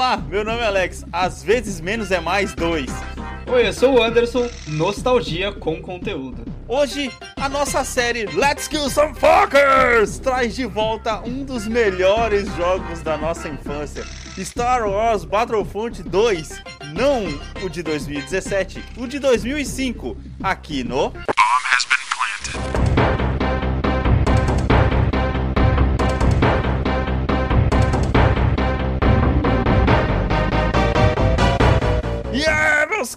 Olá, meu nome é Alex. Às vezes menos é mais dois. Oi, eu sou o Anderson, nostalgia com conteúdo. Hoje, a nossa série Let's Kill Some Fuckers traz de volta um dos melhores jogos da nossa infância. Star Wars Battlefront 2, não o de 2017, o de 2005, aqui no...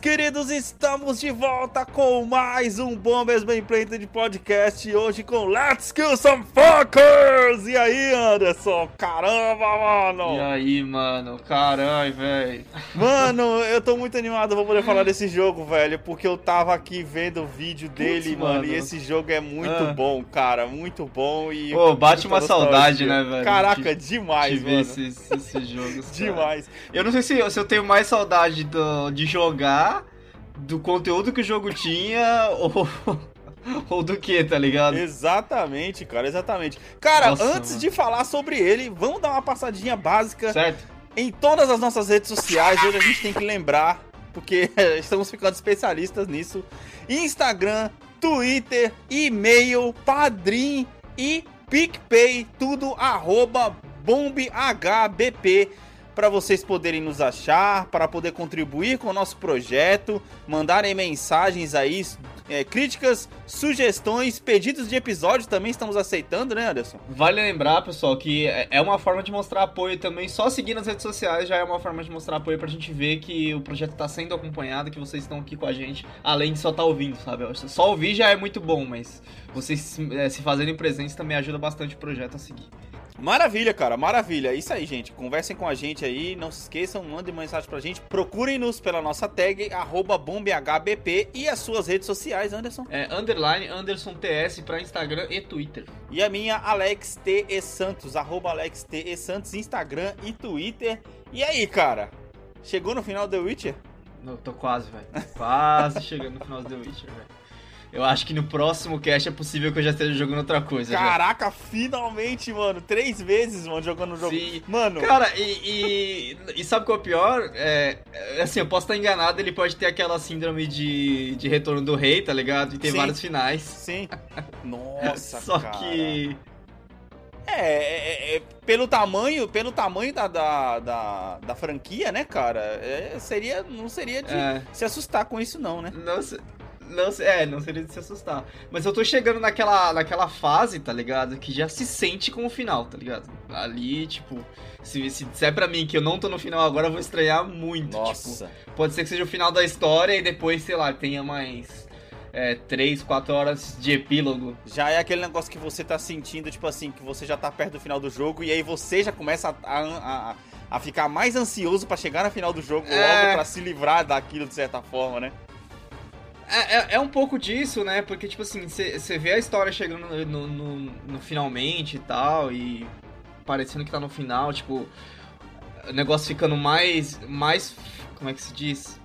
queridos, estamos de volta com mais um Bombers Bem Planted podcast. Hoje com Let's Kill Some Fuckers! E aí, Anderson? Caramba, mano! E aí, mano? Caralho, velho. Mano, eu tô muito animado pra poder falar desse jogo, velho, porque eu tava aqui vendo o vídeo dele, Putz, mano, mano. e esse jogo é muito Ah. bom, cara, muito bom e... Pô, bate uma saudade, né, velho? Caraca, De- demais, de mano. esses jogos. cara. Demais. Eu não sei se, se eu tenho mais saudade do- de jogar, do conteúdo que o jogo tinha, ou, ou do que, tá ligado? Exatamente, cara, exatamente. Cara, Nossa, antes mano. de falar sobre ele, vamos dar uma passadinha básica Certo? em todas as nossas redes sociais. Hoje a gente tem que lembrar, porque estamos ficando especialistas nisso. Instagram, Twitter, e-mail, Padrim e PicPay, tudo arroba bombhbp para vocês poderem nos achar, para poder contribuir com o nosso projeto, mandarem mensagens aí, é, críticas, sugestões, pedidos de episódio também estamos aceitando, né, Anderson? Vale lembrar, pessoal, que é é uma forma de mostrar apoio também. Só seguir nas redes sociais já é uma forma de mostrar apoio pra gente ver que o projeto tá sendo acompanhado, que vocês estão aqui com a gente, além de só estar ouvindo, sabe? Só ouvir já é muito bom, mas vocês se eh, se fazerem presentes também ajuda bastante o projeto a seguir. Maravilha, cara, maravilha. É Isso aí, gente. Conversem com a gente aí, não se esqueçam, mandem mensagem pra gente. Procurem-nos pela nossa tag, arroba bombhbp e as suas redes sociais, Anderson. É underline Anderson TS pra Instagram e Twitter. E a minha, Alex T. E. Santos, arroba Alex. Santos, Instagram e Twitter. E aí, cara? Chegou no final do The Witcher? Não, tô quase, velho. Quase chegando no final do The Witcher, velho. Eu acho que no próximo cast é possível que eu já esteja jogando outra coisa. já. Caraca, finalmente, mano. Três vezes, mano, jogando o jogo. Sim. Mano, Cara, e, e, e sabe qual é o pior? É, é, assim, eu posso estar enganado, ele pode ter aquela síndrome de, de retorno do rei, tá ligado? E ter Sim. vários finais. sim. Nossa, Só cara. que. É, é, é, pelo tamanho, pelo tamanho da, da, da, da franquia, né, cara? é, seria, não seria de É, se assustar com isso, não, né? não, não, é, não seria de se assustar. Mas eu tô chegando naquela, naquela fase, tá ligado? Que já se sente com o final, tá ligado? Ali, tipo, se, se disser pra mim que eu não tô no final agora, eu vou estranhar muito. Tipo, Nossa. Pode ser que seja o final da história e depois, sei lá, tenha mais é, 3, 4 horas de epílogo. Já é aquele negócio que você tá sentindo, tipo assim, que você já tá perto do final do jogo e aí você já começa a, a, a- a ficar mais ansioso pra chegar no final do jogo É. logo pra se livrar daquilo de certa forma, né? É, é, é um pouco disso, né? Porque, tipo assim, você vê a história chegando no, no, no- finalmente e tal, e parecendo que tá no final, tipo, o negócio ficando mais. mais. como é que se diz?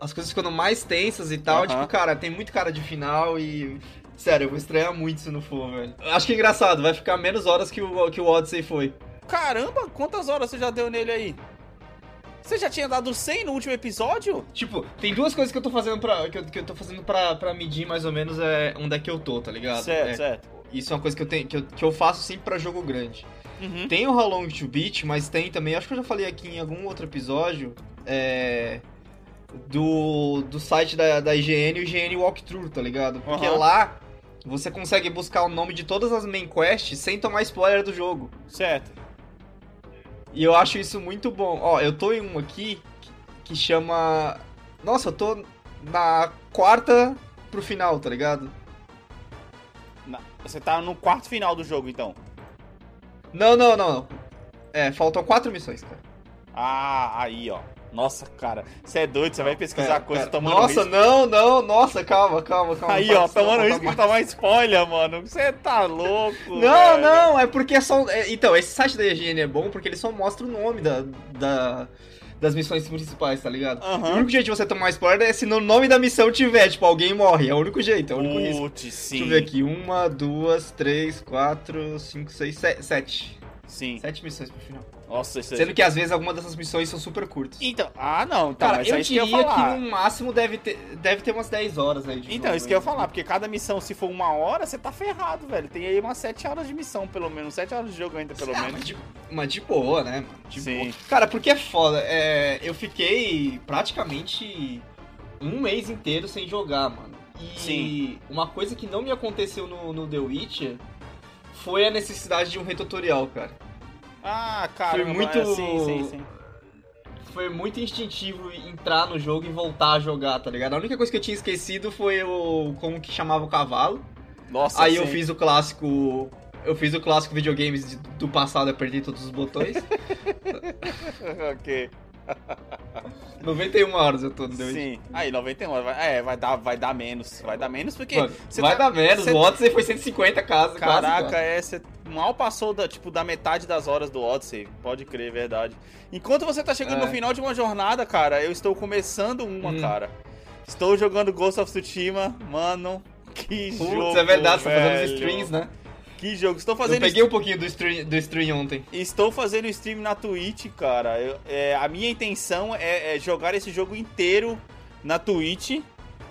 As coisas ficando mais tensas e tal, Aham. tipo, cara, tem muito cara de final e. Sério, eu vou estranhar muito se não for, velho. Acho que é engraçado, vai ficar menos horas que o, que o Odyssey foi. Caramba, quantas horas você já deu nele aí? Você já tinha dado 100 no último episódio? Tipo, tem duas coisas que eu tô fazendo pra. que eu, que eu tô fazendo pra, pra medir mais ou menos é onde é que eu tô, tá ligado? certo, É, certo. Isso é uma coisa que eu, tenho, que eu, que eu faço sempre pra jogo grande. Uhum. Tem o How Long to Beat, mas tem também, acho que eu já falei aqui em algum outro episódio, é, do, do site da, da IGN, o IGN Walkthrough, tá ligado? Porque Aham. lá você consegue buscar o nome de todas as main quests sem tomar spoiler do jogo. Certo. E eu acho isso muito bom. Ó, eu tô em um aqui que, chama... Nossa, eu tô na quarta pro final, tá ligado? Na- Você tá no quarto final do jogo, então. Não, não, não. É, faltam quatro missões, cara. Ah, aí, ó. Nossa, cara, você é doido, você vai pesquisar Pera, coisa pera. tomando Nossa, risco. não, não, nossa, calma, calma, calma. Aí, ó, tomando não, risco de tomar spoiler, mano. Você tá louco, Não, velho. não, é porque é só. é, então, esse site da IGN é bom porque ele só mostra o nome da, da- das missões principais, tá ligado? Aham. O único jeito de você tomar spoiler é se no nome da missão tiver, tipo, alguém morre. É o único jeito, é o único risco. Sim. Deixa eu ver aqui. Uma, duas, três, quatro, cinco, seis, se- sete. Sim. Sete missões pro final. Nossa, isso Sendo que às vezes algumas dessas missões são super curtas. Então, ah, não, então, Cara, eu é diria que eu que, no máximo deve ter, deve ter umas 10 horas aí de Então, jogo isso que eu ia falar, porque cada missão, se for uma hora, você tá ferrado, velho. Tem aí umas 7 horas de missão, pelo menos. 7 horas de jogo ainda, pelo Ah, menos. Mas de, mas de boa, né, mano? De Sim. boa. Cara, porque é foda. É, eu fiquei praticamente um mês inteiro sem jogar, mano. E Sim. uma coisa que não me aconteceu no, no The Witcher foi a necessidade de um retutorial, cara. Ah, cara, Foi muito- sim, sim, sim. Foi muito instintivo entrar no jogo e voltar a jogar, tá ligado? A única coisa que eu tinha esquecido foi o como que chamava o cavalo. Nossa, Aí sim. eu fiz o clássico. Eu fiz o clássico videogames de- do passado, eu perdi todos os botões. ok. 91 horas eu tô no The Witcher. Sim. Aí, 91 horas. Vai, é, vai dar, vai dar menos. Vai dar menos porque. Mano, vai tá- dar menos, você- o Odyssey foi 150 casas, Caraca, quase. é, você mal passou da, tipo, da metade das horas do Odyssey. Pode crer, é verdade. Enquanto você tá chegando É. no final de uma jornada, cara, eu estou começando uma, Hum. cara. Estou jogando Ghost of Tsushima, mano. Que Putz, jogo. é verdade, você tá fazendo os velho. streams, né? Que jogo. Estou Eu fazendo peguei um pouquinho do stream, do stream ontem. Estou fazendo stream na Twitch, cara. Eu- é, a minha intenção é, é jogar esse jogo inteiro na Twitch,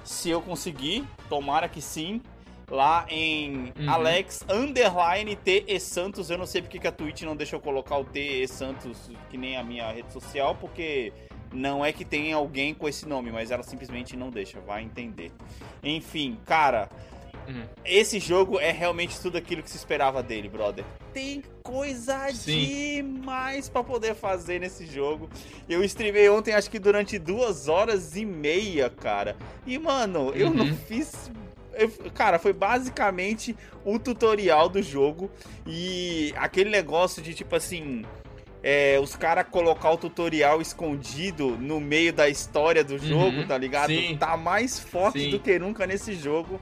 se eu conseguir. Tomara que sim. Lá em Uhum. Alex Underline T e Santos. Eu não sei porque que a Twitch não deixou eu colocar o T e Santos que nem a minha rede social, porque não é que tem alguém com esse nome, mas ela simplesmente não deixa. Vai entender. Enfim, cara. Uhum. Esse jogo é realmente tudo aquilo que se esperava dele, brother. Tem coisa Sim. demais pra poder fazer nesse jogo. Eu streamei ontem, acho que durante duas horas e meia, cara. E, mano, eu não Uhum. fiz. cara, foi basicamente o tutorial do jogo. E aquele negócio de tipo assim. é, os caras colocar o tutorial escondido no meio da história do jogo, Uhum. tá ligado? Sim. Tá mais forte Sim. do que nunca nesse jogo.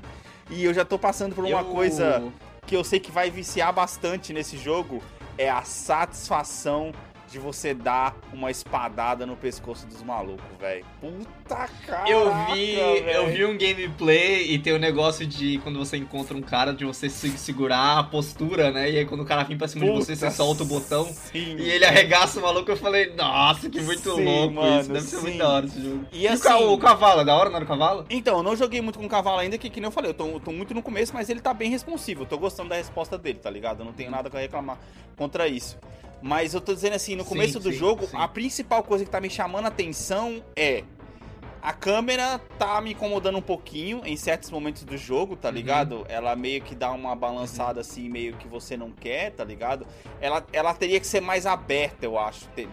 E eu já tô passando por uma Eu- coisa que eu sei que vai viciar bastante nesse jogo é a satisfação de você dar uma espadada no pescoço dos malucos, velho. Puta cara. Eu vi, eu vi um gameplay e tem o negócio de quando você encontra um cara, de você se- segurar a postura, né? E aí quando o cara vem pra cima de você, você solta o botão Sim. e ele arregaça o maluco. Eu falei, nossa, que muito Sim, louco mano, isso. Deve ser sim. muito da hora esse jogo. E E, o, assim- o cavalo, é da hora, não era o cavalo? Então, eu não joguei muito com o cavalo ainda, que, que nem eu falei, eu tô, eu tô muito no começo, mas ele tá bem responsivo. Eu tô gostando da resposta dele, tá ligado? Eu não tenho nada pra reclamar contra isso. Mas eu tô dizendo assim, no Sim, começo do sim, jogo, sim. a principal coisa que tá me chamando a atenção é. A câmera tá me incomodando um pouquinho em certos momentos do jogo, tá Uhum. ligado? Ela meio que dá uma balançada assim, meio que você não quer, tá ligado? Ela, ela teria que ser mais aberta, eu acho. Te-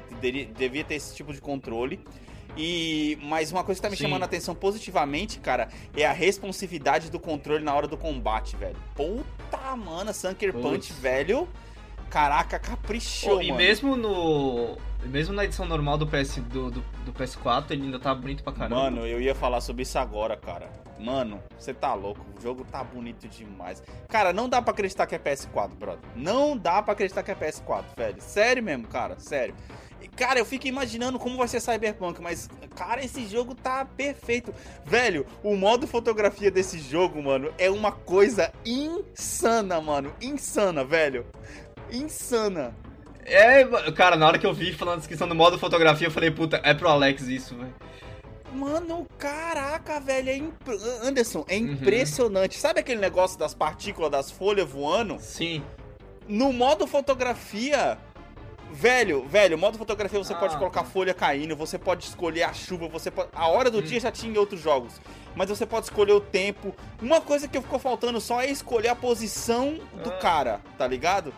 devia ter esse tipo de controle. E mas uma coisa que tá me Sim. chamando a atenção positivamente, cara, é a responsividade do controle na hora do combate, velho. Puta, mano, Sunker. Punch, velho. Caraca, caprichou, Pô, e mano. mesmo no. Mesmo na edição normal do, PS, do, do, do PS4, ele ainda tá bonito pra caramba. Mano, eu ia falar sobre isso agora, cara. Mano, você tá louco. O jogo tá bonito demais. Cara, não dá pra acreditar que é PS4, brother. Não dá pra acreditar que é PS4, velho. Sério mesmo, cara. Sério. E, Cara, eu fico imaginando como vai ser Cyberpunk, mas, cara, esse jogo tá perfeito. Velho, o modo fotografia desse jogo, mano, é uma coisa insana, mano. Insana, velho. Insana. É, cara, na hora que eu vi falando a descrição do modo fotografia, eu falei, puta, é pro Alex isso, velho. Mano, caraca, velho, é imp... Anderson, é Uhum. impressionante. Sabe aquele negócio das partículas das folhas voando? Sim. No modo fotografia, velho, velho, modo fotografia você Ah, pode colocar tá. folha caindo, você pode escolher a chuva, você pode... a hora do Hum. dia já tinha em outros jogos, mas você pode escolher o tempo. Uma coisa que ficou faltando só é escolher a posição do Ah. cara, tá ligado?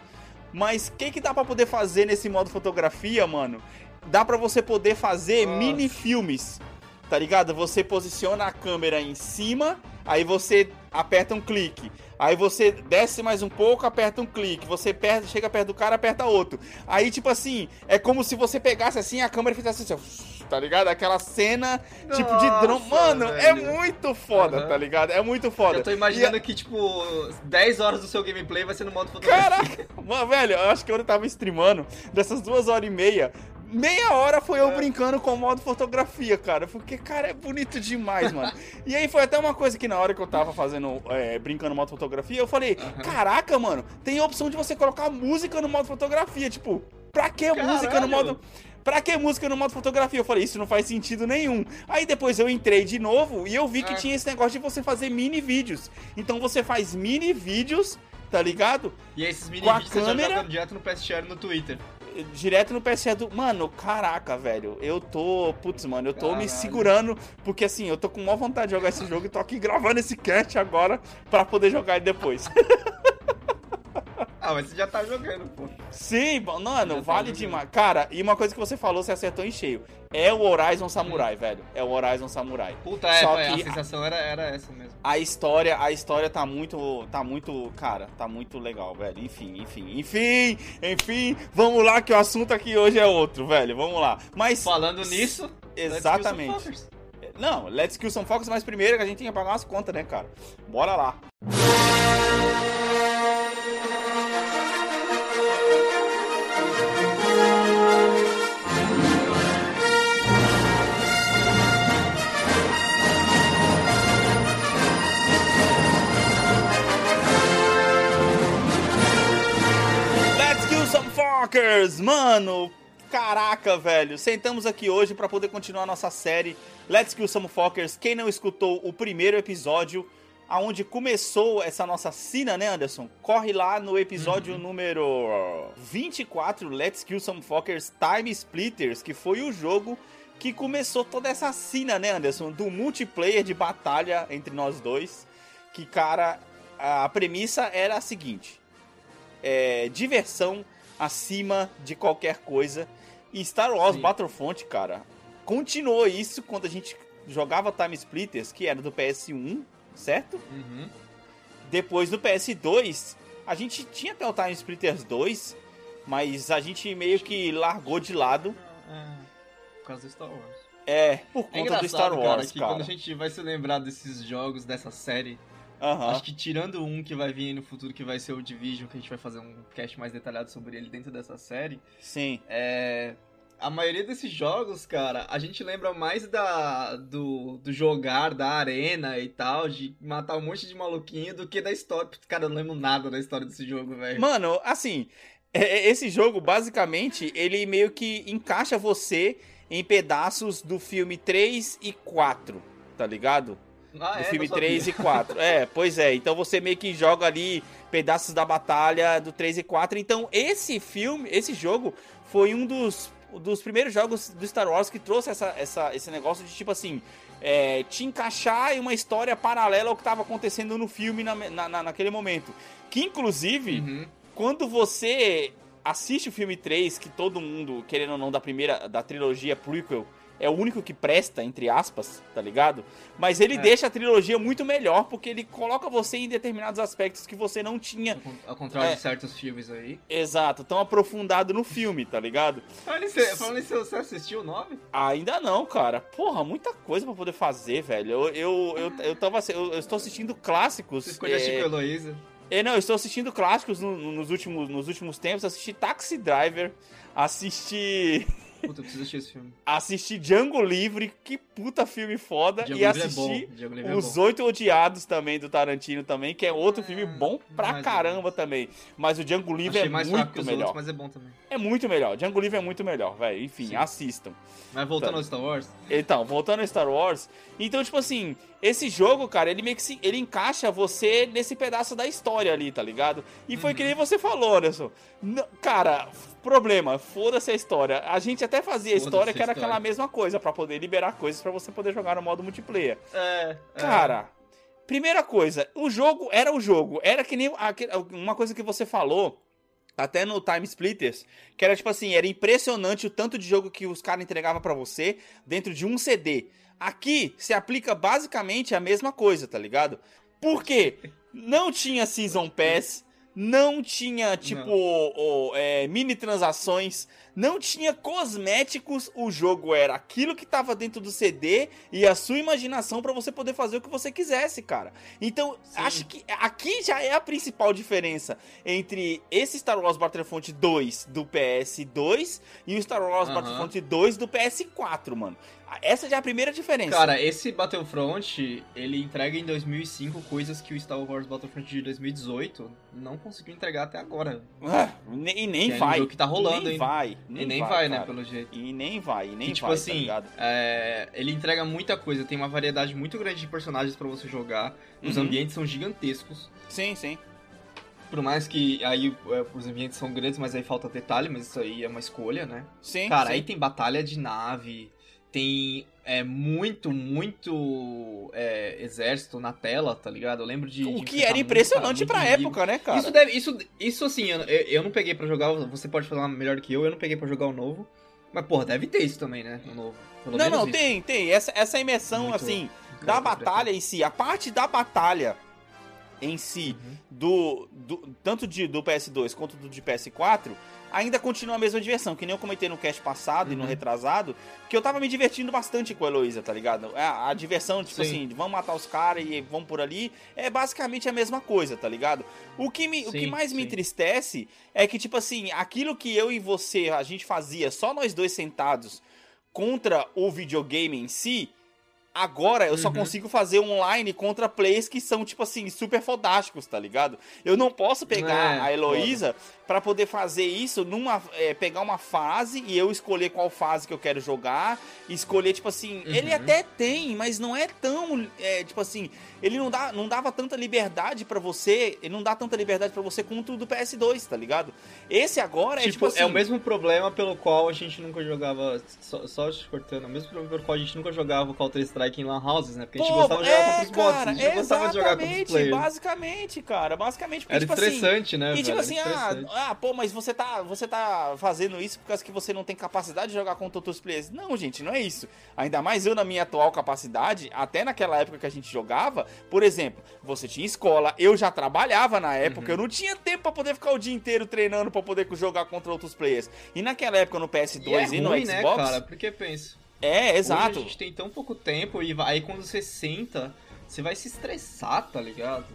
Mas o que que dá pra poder fazer nesse modo fotografia, mano? Dá pra você poder fazer Nossa. mini filmes. Tá ligado? Você posiciona a câmera em cima, aí você aperta um clique. Aí você desce mais um pouco, aperta um clique. Você perto, chega perto do cara, aperta outro. Aí, tipo assim, é como se você pegasse assim a câmera e fizesse assim, ó, tá ligado? Aquela cena, tipo de drone. Nossa, Mano, é velho. muito foda, Aham. tá ligado? É muito foda. Eu tô imaginando que, tipo, 10 horas do seu gameplay vai ser no modo fotografia. Caraca, mano, velho, eu acho que eu tava streamando dessas duas horas e meia. meia hora foi eu brincando com o modo fotografia, cara. Porque, cara, é bonito demais, mano. e aí foi até uma coisa que na hora que eu tava fazendo, é, brincando no modo fotografia, eu falei, uhum. caraca, mano, tem a opção de você colocar música no modo fotografia. Tipo, pra que Caralho. música no modo. Pra que música no modo fotografia? Eu falei, isso não faz sentido nenhum. Aí depois eu entrei de novo e eu vi que é. tinha esse negócio de você fazer mini vídeos. Então você faz mini vídeos, tá ligado? E esses mini vídeos câmera... você já direto no PSR no Twitter direto no PSE do. Mano, caraca, velho. Eu tô. Putz, mano, eu tô Caralho. me segurando. Porque assim, eu tô com maior vontade de jogar esse jogo e tô aqui gravando esse cast agora pra poder jogar ele depois. Ah, mas você já tá jogando, pô. Sim, mano, tá vale tá demais. Cara, e uma coisa que você falou, você acertou em cheio. É o Horizon Samurai, hum. velho. É o Horizon Samurai. Puta, é, Só que a sensação era, era essa mesmo. A história, a história tá muito, tá muito, cara, tá muito legal, velho. Enfim, enfim, enfim, enfim, vamos lá que o assunto aqui hoje é outro, velho. Vamos lá. Mas falando nisso, exatamente. Não, Let's Kill Some Fox, mas primeiro que a gente tem que pagar umas contas, né, cara? Bora lá. Rockers, mano, caraca, velho. Sentamos aqui hoje para poder continuar nossa série Let's Kill Some Fuckers. Quem não escutou o primeiro episódio, aonde começou essa nossa cena, né, Anderson? Corre lá no episódio uhum. número 24, Let's Kill Some Fuckers Time Splitters, que foi o jogo que começou toda essa cena, né, Anderson? Do multiplayer de batalha entre nós dois. Que, cara, a premissa era a seguinte: é, diversão acima de qualquer coisa. E Star Wars Sim. Battlefront, cara, continuou isso quando a gente jogava Time Splitters, que era do PS1, certo? Uhum. Depois do PS2, a gente tinha até o Time Splitters 2, mas a gente meio que largou de lado. É, por causa do Star Wars. É, por é conta é do Star Wars, cara, que cara. quando a gente vai se lembrar desses jogos, dessa série, Uhum. Acho que tirando um que vai vir aí no futuro, que vai ser o Division, que a gente vai fazer um cast mais detalhado sobre ele dentro dessa série. Sim. É. A maioria desses jogos, cara, a gente lembra mais da do, do jogar, da arena e tal, de matar um monte de maluquinho, do que da história. Cara, eu não lembro nada da história desse jogo, velho. Mano, assim, é, é, esse jogo, basicamente, ele meio que encaixa você em pedaços do filme 3 e 4, tá ligado? Ah, do é, filme 3 e 4. É, pois é. Então você meio que joga ali pedaços da batalha do 3 e 4. Então esse filme, esse jogo, foi um dos, dos primeiros jogos do Star Wars que trouxe essa, essa, esse negócio de tipo assim. É, te encaixar em uma história paralela ao que estava acontecendo no filme na, na, naquele momento. Que inclusive, uhum. quando você assiste o filme 3, que todo mundo, querendo ou não, da primeira, da trilogia prequel, é o único que presta, entre aspas, tá ligado? Mas ele é. deixa a trilogia muito melhor, porque ele coloca você em determinados aspectos que você não tinha. Ao contrário é, de certos filmes aí. Exato, tão aprofundado no filme, tá ligado? Falando isso, você assistiu o 9? Ainda não, cara. Porra, muita coisa pra poder fazer, velho. Eu, eu, eu, eu, tava, eu, eu estou assistindo clássicos. Você escolheu é... Chico Heloísa? É, não, eu estou assistindo clássicos no, no, nos, últimos, nos últimos tempos. Assisti Taxi Driver, assisti. Puta, eu preciso assistir esse filme. Assisti Django Livre, que puta filme foda. Django e é assisti é Os Oito Odiados também, do Tarantino também, que é outro é... filme bom pra caramba também. Mas o Django Livre Achei é muito melhor. Outros, mas é bom também. É muito melhor. Django Livre é muito melhor, velho. Enfim, Sim. assistam. Mas voltando então, ao Star Wars. Então, voltando ao Star Wars. Então, tipo assim, esse jogo, cara, ele meio que se, ele encaixa você nesse pedaço da história ali, tá ligado? E foi uhum. que nem você falou, Anderson. Cara, problema, foda-se a história. A gente até fazia a história que era história. aquela mesma coisa, para poder liberar coisas para você poder jogar no modo multiplayer. É. é. Cara, é. primeira coisa, o jogo era o jogo. Era que nem uma coisa que você falou até no Time Splitters, que era tipo assim, era impressionante o tanto de jogo que os caras entregavam para você dentro de um CD. Aqui se aplica basicamente a mesma coisa, tá ligado? Por quê? Não tinha Season Pass, não tinha, tipo, o, o, é, mini transações, não tinha cosméticos, o jogo era aquilo que tava dentro do CD e a sua imaginação para você poder fazer o que você quisesse, cara. Então, Sim. acho que aqui já é a principal diferença entre esse Star Wars Battlefront 2 do PS2 e o Star Wars Battlefront 2 do PS4, mano. Essa já é a primeira diferença. Cara, esse Battlefront, ele entrega em 2005 coisas que o Star Wars Battlefront de 2018 não conseguiu entregar até agora. Ah, e nem que vai. É que tá rolando, nem hein? vai. Nem e nem vai, vai né, pelo jeito. E nem vai, e nem tipo vai, tipo assim, tá é, ele entrega muita coisa, tem uma variedade muito grande de personagens para você jogar. Os uhum. ambientes são gigantescos. Sim, sim. Por mais que aí é, os ambientes são grandes, mas aí falta detalhe, mas isso aí é uma escolha, né? Sim. Cara, sim. aí tem batalha de nave, tem é, muito, muito é, exército na tela, tá ligado? Eu lembro de. O de que era impressionante pra época, né, cara? Isso, deve, isso, isso assim, eu, eu não peguei para jogar, você pode falar melhor que eu, eu não peguei para jogar o novo. Mas, porra, deve ter isso também, né? No novo. Pelo não, não, isso. tem, tem. Essa, essa imersão, muito, assim, da batalha em si, a parte da batalha em si, uhum. do, do, tanto de, do PS2 quanto do de PS4, ainda continua a mesma diversão, que nem eu comentei no cast passado uhum. e no uhum. retrasado, que eu tava me divertindo bastante com a Heloísa, tá ligado? A, a diversão, tipo Sim. assim, vamos matar os caras e vamos por ali, é basicamente a mesma coisa, tá ligado? O que, me, sim, o que mais sim. me entristece é que, tipo assim, aquilo que eu e você, a gente fazia só nós dois sentados contra o videogame em si, Agora eu só uhum. consigo fazer online contra players que são, tipo assim, super fodásticos, tá ligado? Eu não posso pegar é, a Heloísa para poder fazer isso numa. É, pegar uma fase e eu escolher qual fase que eu quero jogar. Escolher, tipo assim. Uhum. Ele até tem, mas não é tão. É, tipo assim. Ele não, dá, não dava tanta liberdade para você. Ele não dá tanta liberdade para você quanto o do PS2, tá ligado? Esse agora tipo, é tipo assim. É o mesmo problema pelo qual a gente nunca jogava. Só, só te cortando, é o mesmo problema pelo qual a gente nunca jogava Counter Strike em Lan Houses, né? Porque a gente Pô, gostava de jogar é, contra os bots. A gente gostava de jogar contra os players. Basicamente, cara. Basicamente. Porque, Era tipo estressante, assim, né? E tipo assim, ah, ah, pô, mas você tá, você tá fazendo isso por causa que você não tem capacidade de jogar contra outros players. Não, gente, não é isso. Ainda mais eu na minha atual capacidade, até naquela época que a gente jogava, por exemplo, você tinha escola, eu já trabalhava na época, uhum. eu não tinha tempo para poder ficar o dia inteiro treinando para poder jogar contra outros players. E naquela época no PS2 e, é e no ruim, Xbox, né, cara? Porque pensa. É, exato. Hoje a gente tem tão pouco tempo e aí quando você senta, você vai se estressar, tá ligado?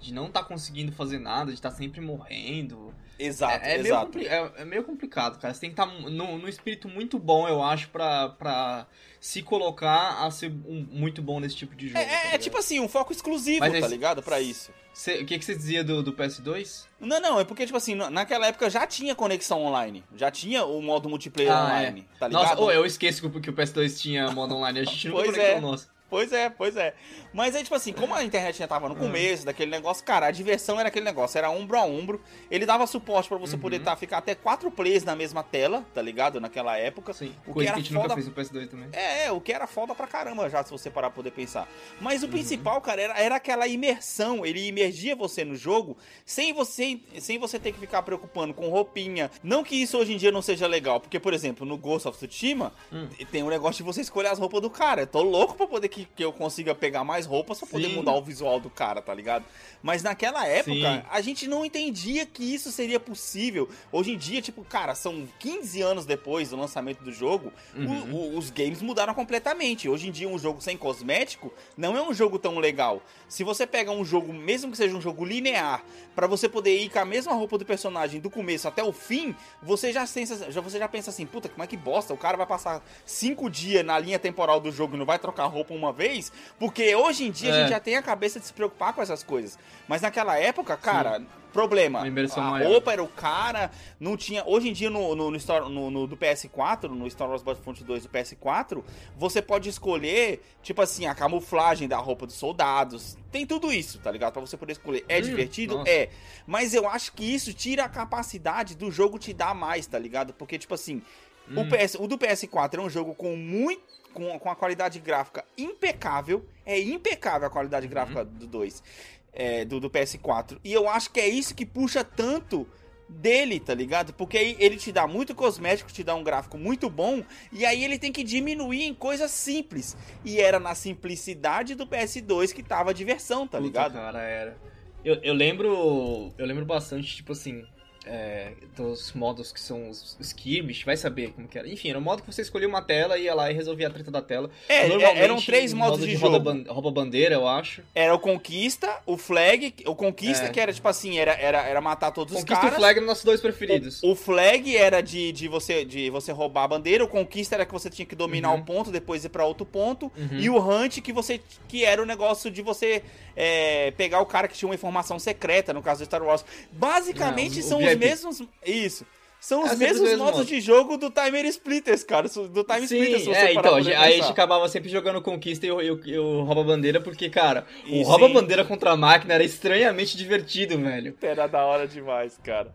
De não estar tá conseguindo fazer nada, de estar tá sempre morrendo. Exato, é, é exato. Meio é, é, meio complicado, cara. Você tem que estar tá no, no espírito muito bom, eu acho, pra, pra se colocar a ser um, muito bom nesse tipo de jogo. É, tá é tipo assim, um foco exclusivo, Mas tá ligado? Pra isso. Cê, o que, que você dizia do, do PS2? Não, não, é porque, tipo assim, naquela época já tinha conexão online. Já tinha o modo multiplayer ah, online, é. tá ligado? Nossa, oh, eu esqueço que o PS2 tinha modo online. A gente nunca conectou é. o nosso. Pois é, pois é. Mas aí, tipo assim, como a internet já tava no começo daquele negócio, cara, a diversão era aquele negócio, era ombro a ombro. Ele dava suporte para você uhum. poder tá, ficar até quatro players na mesma tela, tá ligado? Naquela época. Sim, o que, era que a gente foda... nunca fez no PS2 também. É, é, o que era foda pra caramba já, se você parar pra poder pensar. Mas o uhum. principal, cara, era, era aquela imersão. Ele imergia você no jogo sem você, sem você ter que ficar preocupando com roupinha. Não que isso hoje em dia não seja legal, porque, por exemplo, no Ghost of Tsushima, hum. tem um negócio de você escolher as roupas do cara. Eu tô louco pra poder que, que eu consiga pegar mais roupas pra poder Sim. mudar o visual do cara, tá ligado? Mas naquela época, Sim. a gente não entendia que isso seria possível. Hoje em dia, tipo, cara, são 15 anos depois do lançamento do jogo, uhum. o, o, os games mudaram completamente. Hoje em dia, um jogo sem cosmético não é um jogo tão legal. Se você pega um jogo, mesmo que seja um jogo linear, para você poder ir com a mesma roupa do personagem do começo até o fim, você já pensa, já, você já pensa assim, puta, como é que bosta, o cara vai passar cinco dias na linha temporal do jogo e não vai trocar roupa uma vez? Porque hoje em dia é. a gente já tem a cabeça de se preocupar com essas coisas. Mas naquela época, cara, Sim. problema. a maior. roupa era o cara, não tinha. Hoje em dia, no, no, no, no, no do PS4, no Star Wars Battlefront 2 do PS4, você pode escolher, tipo assim, a camuflagem da roupa dos soldados. Tem tudo isso, tá ligado? Pra você poder escolher. É hum, divertido? Nossa. É. Mas eu acho que isso tira a capacidade do jogo te dar mais, tá ligado? Porque, tipo assim, hum. o, PS, o do PS4 é um jogo com muito com, com a qualidade gráfica impecável. É impecável a qualidade uhum. gráfica do 2. É, do, do PS4. E eu acho que é isso que puxa tanto dele, tá ligado? Porque aí ele te dá muito cosmético, te dá um gráfico muito bom, e aí ele tem que diminuir em coisas simples. E era na simplicidade do PS2 que tava a diversão, tá Puta, ligado? cara, era. Eu, eu lembro. Eu lembro bastante, tipo assim. É, dos modos que são os skirmish, vai saber como que era. Enfim, era o modo que você escolhia uma tela, ia lá e resolvia a treta da tela. É, Normalmente, eram três modos modo de, rouba, jogo. rouba bandeira, eu acho. Era o Conquista, o Flag, o Conquista É. que era tipo assim, era, era, era matar todos os Conquista caras. e Flag eram nossos dois preferidos. O flag era de, de, você, de você roubar a bandeira, o conquista era que você tinha que dominar Uhum. um ponto, depois ir pra outro ponto, Uhum. e o hunt que você que era o negócio de você é, pegar o cara que tinha uma informação secreta, no caso do Star Wars. Basicamente Não, são os mesmos. Isso. São os É, mesmos mesmos modos modos. de jogo do Timer Splitters, cara. Do Time Splitters, Sim, você é, então, pra a gente- aí a gente acabava sempre jogando Conquista e o, e o- e o Rouba Bandeira, porque, cara, E o Rouba sim. Bandeira contra a máquina era estranhamente divertido, velho. Era da hora demais, cara.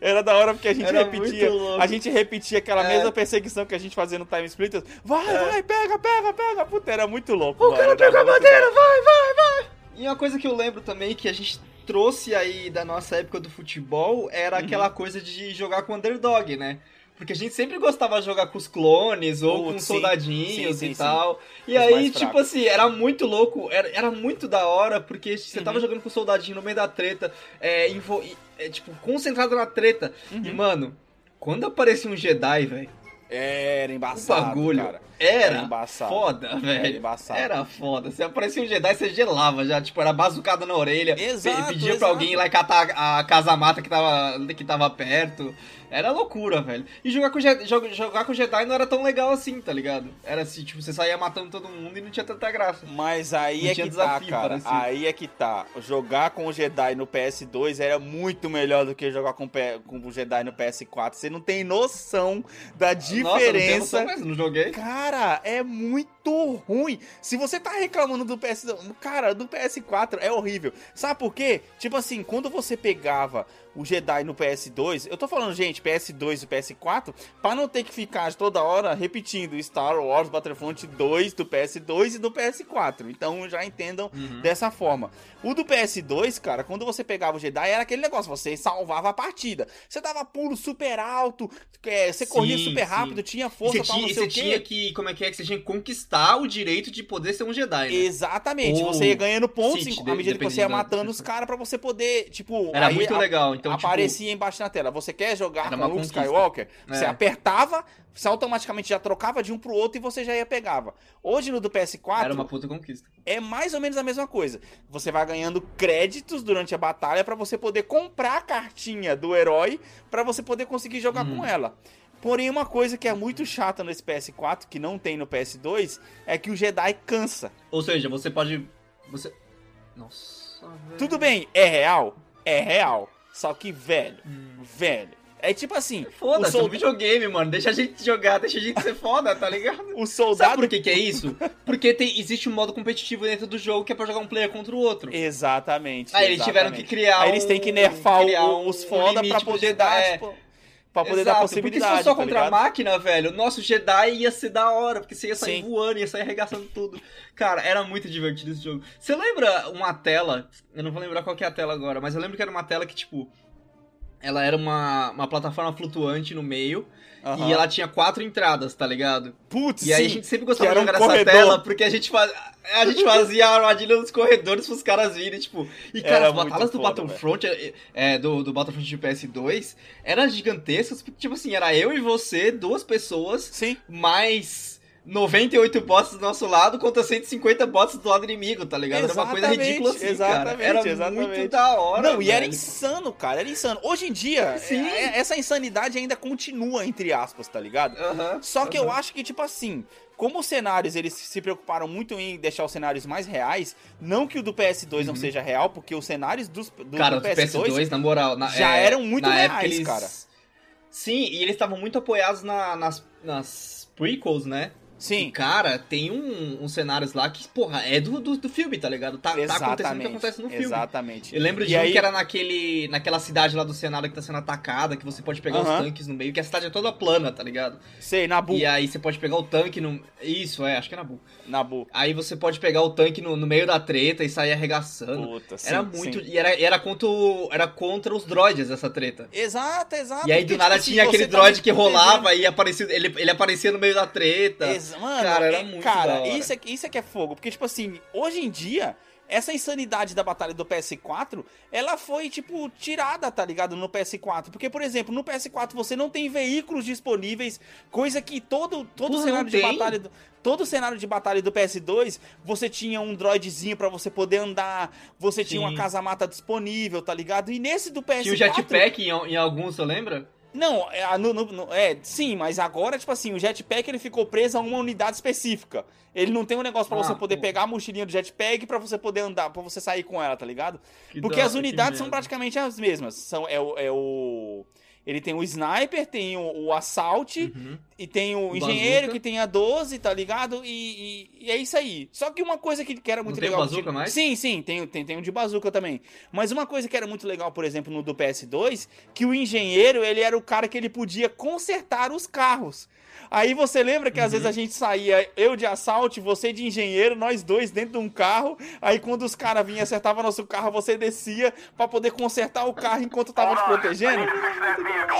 Era da hora porque a gente Era repetia. A gente repetia aquela É. mesma perseguição que a gente fazia no Time Splitters. Vai, vai, pega, pega, pega. Puta, era muito louco. O mano, cara pegou a bandeira, vai, vai, vai! E uma coisa que eu lembro também que a gente trouxe aí da nossa época do futebol era Uhum. aquela coisa de jogar com underdog, né? Porque a gente sempre gostava de jogar com os clones ou Putz, com sim. soldadinhos Sim, sim, e tal. E Os aí, tipo assim, era muito louco, era, era muito da hora, porque você tava Uhum. jogando com o soldadinho no meio da treta, é, invo- é, tipo, concentrado na treta. Uhum. E, mano, quando aparecia um Jedi, velho, Era o embaçado, bagulho cara. Era, Era embaçado. foda, Era velho. embaçado. Era foda. Se aparecia um Jedi, você gelava já. Tipo, era bazucada na orelha. Exato, pe- Pedia exato. pra alguém ir lá e catar a casa-mata que tava, que tava perto. Era loucura, velho. E jogar com, jogar com Jedi não era tão legal assim, tá ligado? Era assim, tipo, você saía matando todo mundo e não tinha tanta graça. Mas aí Não é que tá, desafio, cara. parecia. Aí é que tá. Jogar com o Jedi no PS2 era muito melhor do que jogar com, com o Jedi no PS4. Você não tem noção da Nossa, não diferença. noção mesmo, não joguei. Cara, é muito ruim. Se você tá reclamando do PS, cara, do PS4 é horrível. Sabe por quê? Tipo assim, quando você pegava o Jedi no PS2, eu tô falando, gente, PS2 e PS4, pra não ter que ficar toda hora repetindo Star Wars Battlefront 2 do PS2 e do PS4. Então já entendam Uhum. dessa forma. O do PS2, cara, quando você pegava o Jedi, era aquele negócio, você salvava a partida. Você dava pulo super alto, é, você corria Sim, super sim. rápido, tinha E força você, pra tinha, não e sei você o quê. tinha que, como é que é, que você tinha que conquistar o direito de poder ser um Jedi, né? Exatamente, Ou você ia ganhando pontos Sith, à medida que você ia matando os caras pra você poder, tipo, Era muito legal. Então, tipo, aparecia embaixo na tela. Você quer jogar com Luke. Skywalker? Você É. apertava, você automaticamente já trocava de um pro outro e você já ia pegava. Hoje no do PS4 era uma puta conquista. é mais ou menos a mesma coisa. Você vai ganhando créditos durante a batalha pra você poder comprar a cartinha do herói pra você poder conseguir jogar Uhum. com ela. Porém, uma coisa que é muito chata nesse PS4, que não tem no PS2, é que o Jedi cansa. Ou seja, você pode. Você. Nossa, velho. Tudo bem, é real? É real. Só que, velho, Hum. velho. É tipo assim, Foda-se, o, é um solda- videogame, mano. Deixa a gente jogar, deixa a gente ser foda, tá ligado? o Sabe soldado. por que, que é isso? Porque tem, existe um modo competitivo dentro do jogo que é pra jogar um player contra o outro. Exatamente. Aí eles tiveram exatamente. que criar Aí eles têm que nerfar um, os um foda limite pra poder dar, é. tipo, pra poder dar Exato, possibilidade. Porque se for só tá contra a ligado? máquina, velho, o nosso Jedi ia ser da hora, porque você ia sair Sim. voando, ia sair arregaçando tudo. Cara, era muito divertido esse jogo. Você lembra uma tela, eu não vou lembrar qual que é a tela agora, mas eu lembro que era uma tela que, tipo, ela era uma, uma plataforma flutuante no meio, Aham. e ela tinha quatro entradas, tá ligado? Putz, E aí a sim. gente sempre gostava de um jogar nessa corredor. tela, porque a gente, faz... a gente fazia a armadilha nos corredores pros caras virem, tipo... E, cara, Era as batalhas do foda, Battlefront, é, é, do, do Battlefront de PS2, eram gigantescas, porque, tipo assim, era eu e você, duas pessoas, Sim. mais 98 bots do nosso lado contra 150 bots do lado inimigo, tá ligado? Era uma coisa Exatamente, ridícula assim, exatamente, cara. Era exatamente. muito da hora, Não, e era velho. insano, cara. Era insano. Hoje em dia, Sim. é- essa insanidade ainda continua, entre aspas, tá ligado? Aham, Só que eu aham. acho que, tipo assim, como os cenários eles se preocuparam muito em deixar os cenários mais reais, não que o do PS2 não seja real, porque os cenários dos, do, Uhum. Cara, do os PS2, na moral, na- já é, eram muito reais, eles... cara. Sim, e eles estavam muito apoiados na- nas, nas prequels, né? E, Sim, cara, tem um, uns cenários lá que, porra, é do, do, do filme, tá ligado? Tá, tá acontecendo o que acontece no filme. Exatamente. Eu lembro de E um aí- que era naquele, naquela cidade lá do cenário que tá sendo atacada, que você pode pegar os Aham. tanques no meio, que a cidade é toda plana, tá ligado? Sei, Nabu. E aí você pode pegar o tanque no. Isso, é, acho que é Nabu. Nabu. Aí você pode pegar o tanque no, no meio da treta e sair arregaçando. Puta, sim, era muito. sim. E era, era, contra, o- era contra os droids essa treta. Exato, exato. E aí do nada tipo assim, tinha aquele tá droid que rolava e aparecia, ele, ele aparecia no meio da treta. mano, cara, era é, muito cara isso, é, isso é que é fogo. Porque, tipo assim, hoje em dia, essa insanidade da batalha do PS4, ela foi, tipo, tirada, tá ligado? No PS4. Porque, por exemplo, no PS4 você não tem veículos disponíveis, coisa que todo, todo Porra, cenário de batalha. Do, todo cenário de batalha do PS2, você tinha um droidzinho para você poder andar, você Sim. tinha uma casa-mata disponível, tá ligado? E nesse do PS4. Tinha o jetpack em, em alguns, você lembra? Não, é, no, no, é, sim, mas agora, tipo assim, o jetpack ele ficou preso a uma unidade específica. Ele não tem um negócio para ah, você poder pô. pegar a mochilinha do jetpack para você poder andar, para você sair com ela, tá ligado? Que Porque as unidades são praticamente as mesmas. São, é, é o ele tem o sniper, tem o, o assault uhum. e tem o, o engenheiro bazooka. que tem a 12, tá ligado? E, e, e, é isso aí. Só que uma coisa que, que era muito Não legal. Tem bazooka mais? Sim, sim, tem, tem, tem um de bazooka também. Mas uma coisa que era muito legal, por exemplo, no do PS2, que o engenheiro, ele era o cara que ele podia consertar os carros. Aí você lembra que às vezes a uhum. gente saía, eu de assalto, você de engenheiro, nós dois dentro de um carro. Aí quando os caras vinham acertavam nosso carro, você descia para poder consertar o carro enquanto tava te protegendo.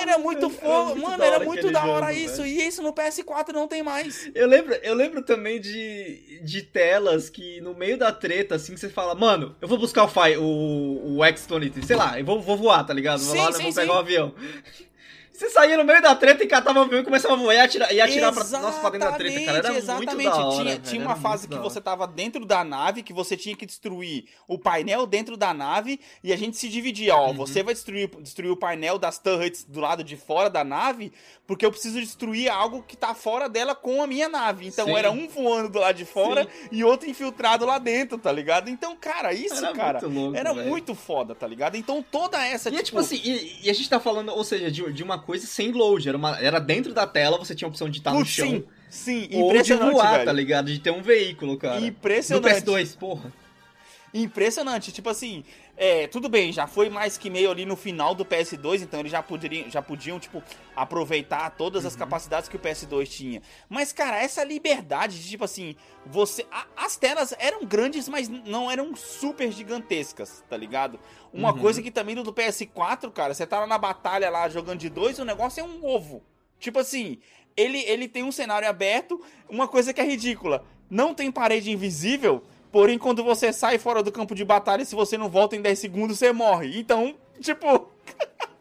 Era muito fogo, mano, era muito da hora jogo, isso. Velho. E isso no PS4 não tem mais. Eu lembro, eu lembro também de, de telas que no meio da treta, assim, você fala, mano, eu vou buscar o, Fi, o, o X-Tonity, sei lá, eu vou, vou voar, tá ligado? Vou sim, lá, sim, vou pegar o um avião. Você saía no meio da treta e catava o avião e começava a voar e atirar, e atirar pra, nossa, pra dentro da treta, cara. Era exatamente. muito da hora, Tinha, velho, tinha uma fase que você tava dentro da nave, que você tinha que destruir o painel dentro da nave, e a gente se dividia, ó, uhum. você vai destruir, destruir o painel das turrets do lado de fora da nave, porque eu preciso destruir algo que tá fora dela com a minha nave. Então Sim. era um voando do lado de fora Sim. e outro infiltrado lá dentro, tá ligado? Então, cara, isso, era cara, muito louco, era véio. muito foda, tá ligado? Então toda essa, e tipo... É, tipo assim, e, e, a gente tá falando, ou seja, de, de uma coisa sem load, era, uma, era dentro da tela, você tinha a opção de estar no chão. Sim, sim, ou de voar, velho. tá ligado? De ter um veículo, cara. Impressionante. No PS2, porra. Impressionante, tipo assim, é, tudo bem, já foi mais que meio ali no final do PS2, então eles já poderiam, já podiam, tipo, aproveitar todas as uhum. capacidades que o PS2 tinha. Mas, cara, essa liberdade de, tipo assim, você. A, as telas eram grandes, mas não eram super gigantescas, tá ligado? Uma uhum. coisa que também do PS4, cara, você tá lá na batalha lá jogando de dois, o negócio é um ovo. Tipo assim, ele, ele tem um cenário aberto, uma coisa que é ridícula. Não tem parede invisível Porém, quando você sai fora do campo de batalha, se você não volta em 10 segundos, você morre. Então, tipo.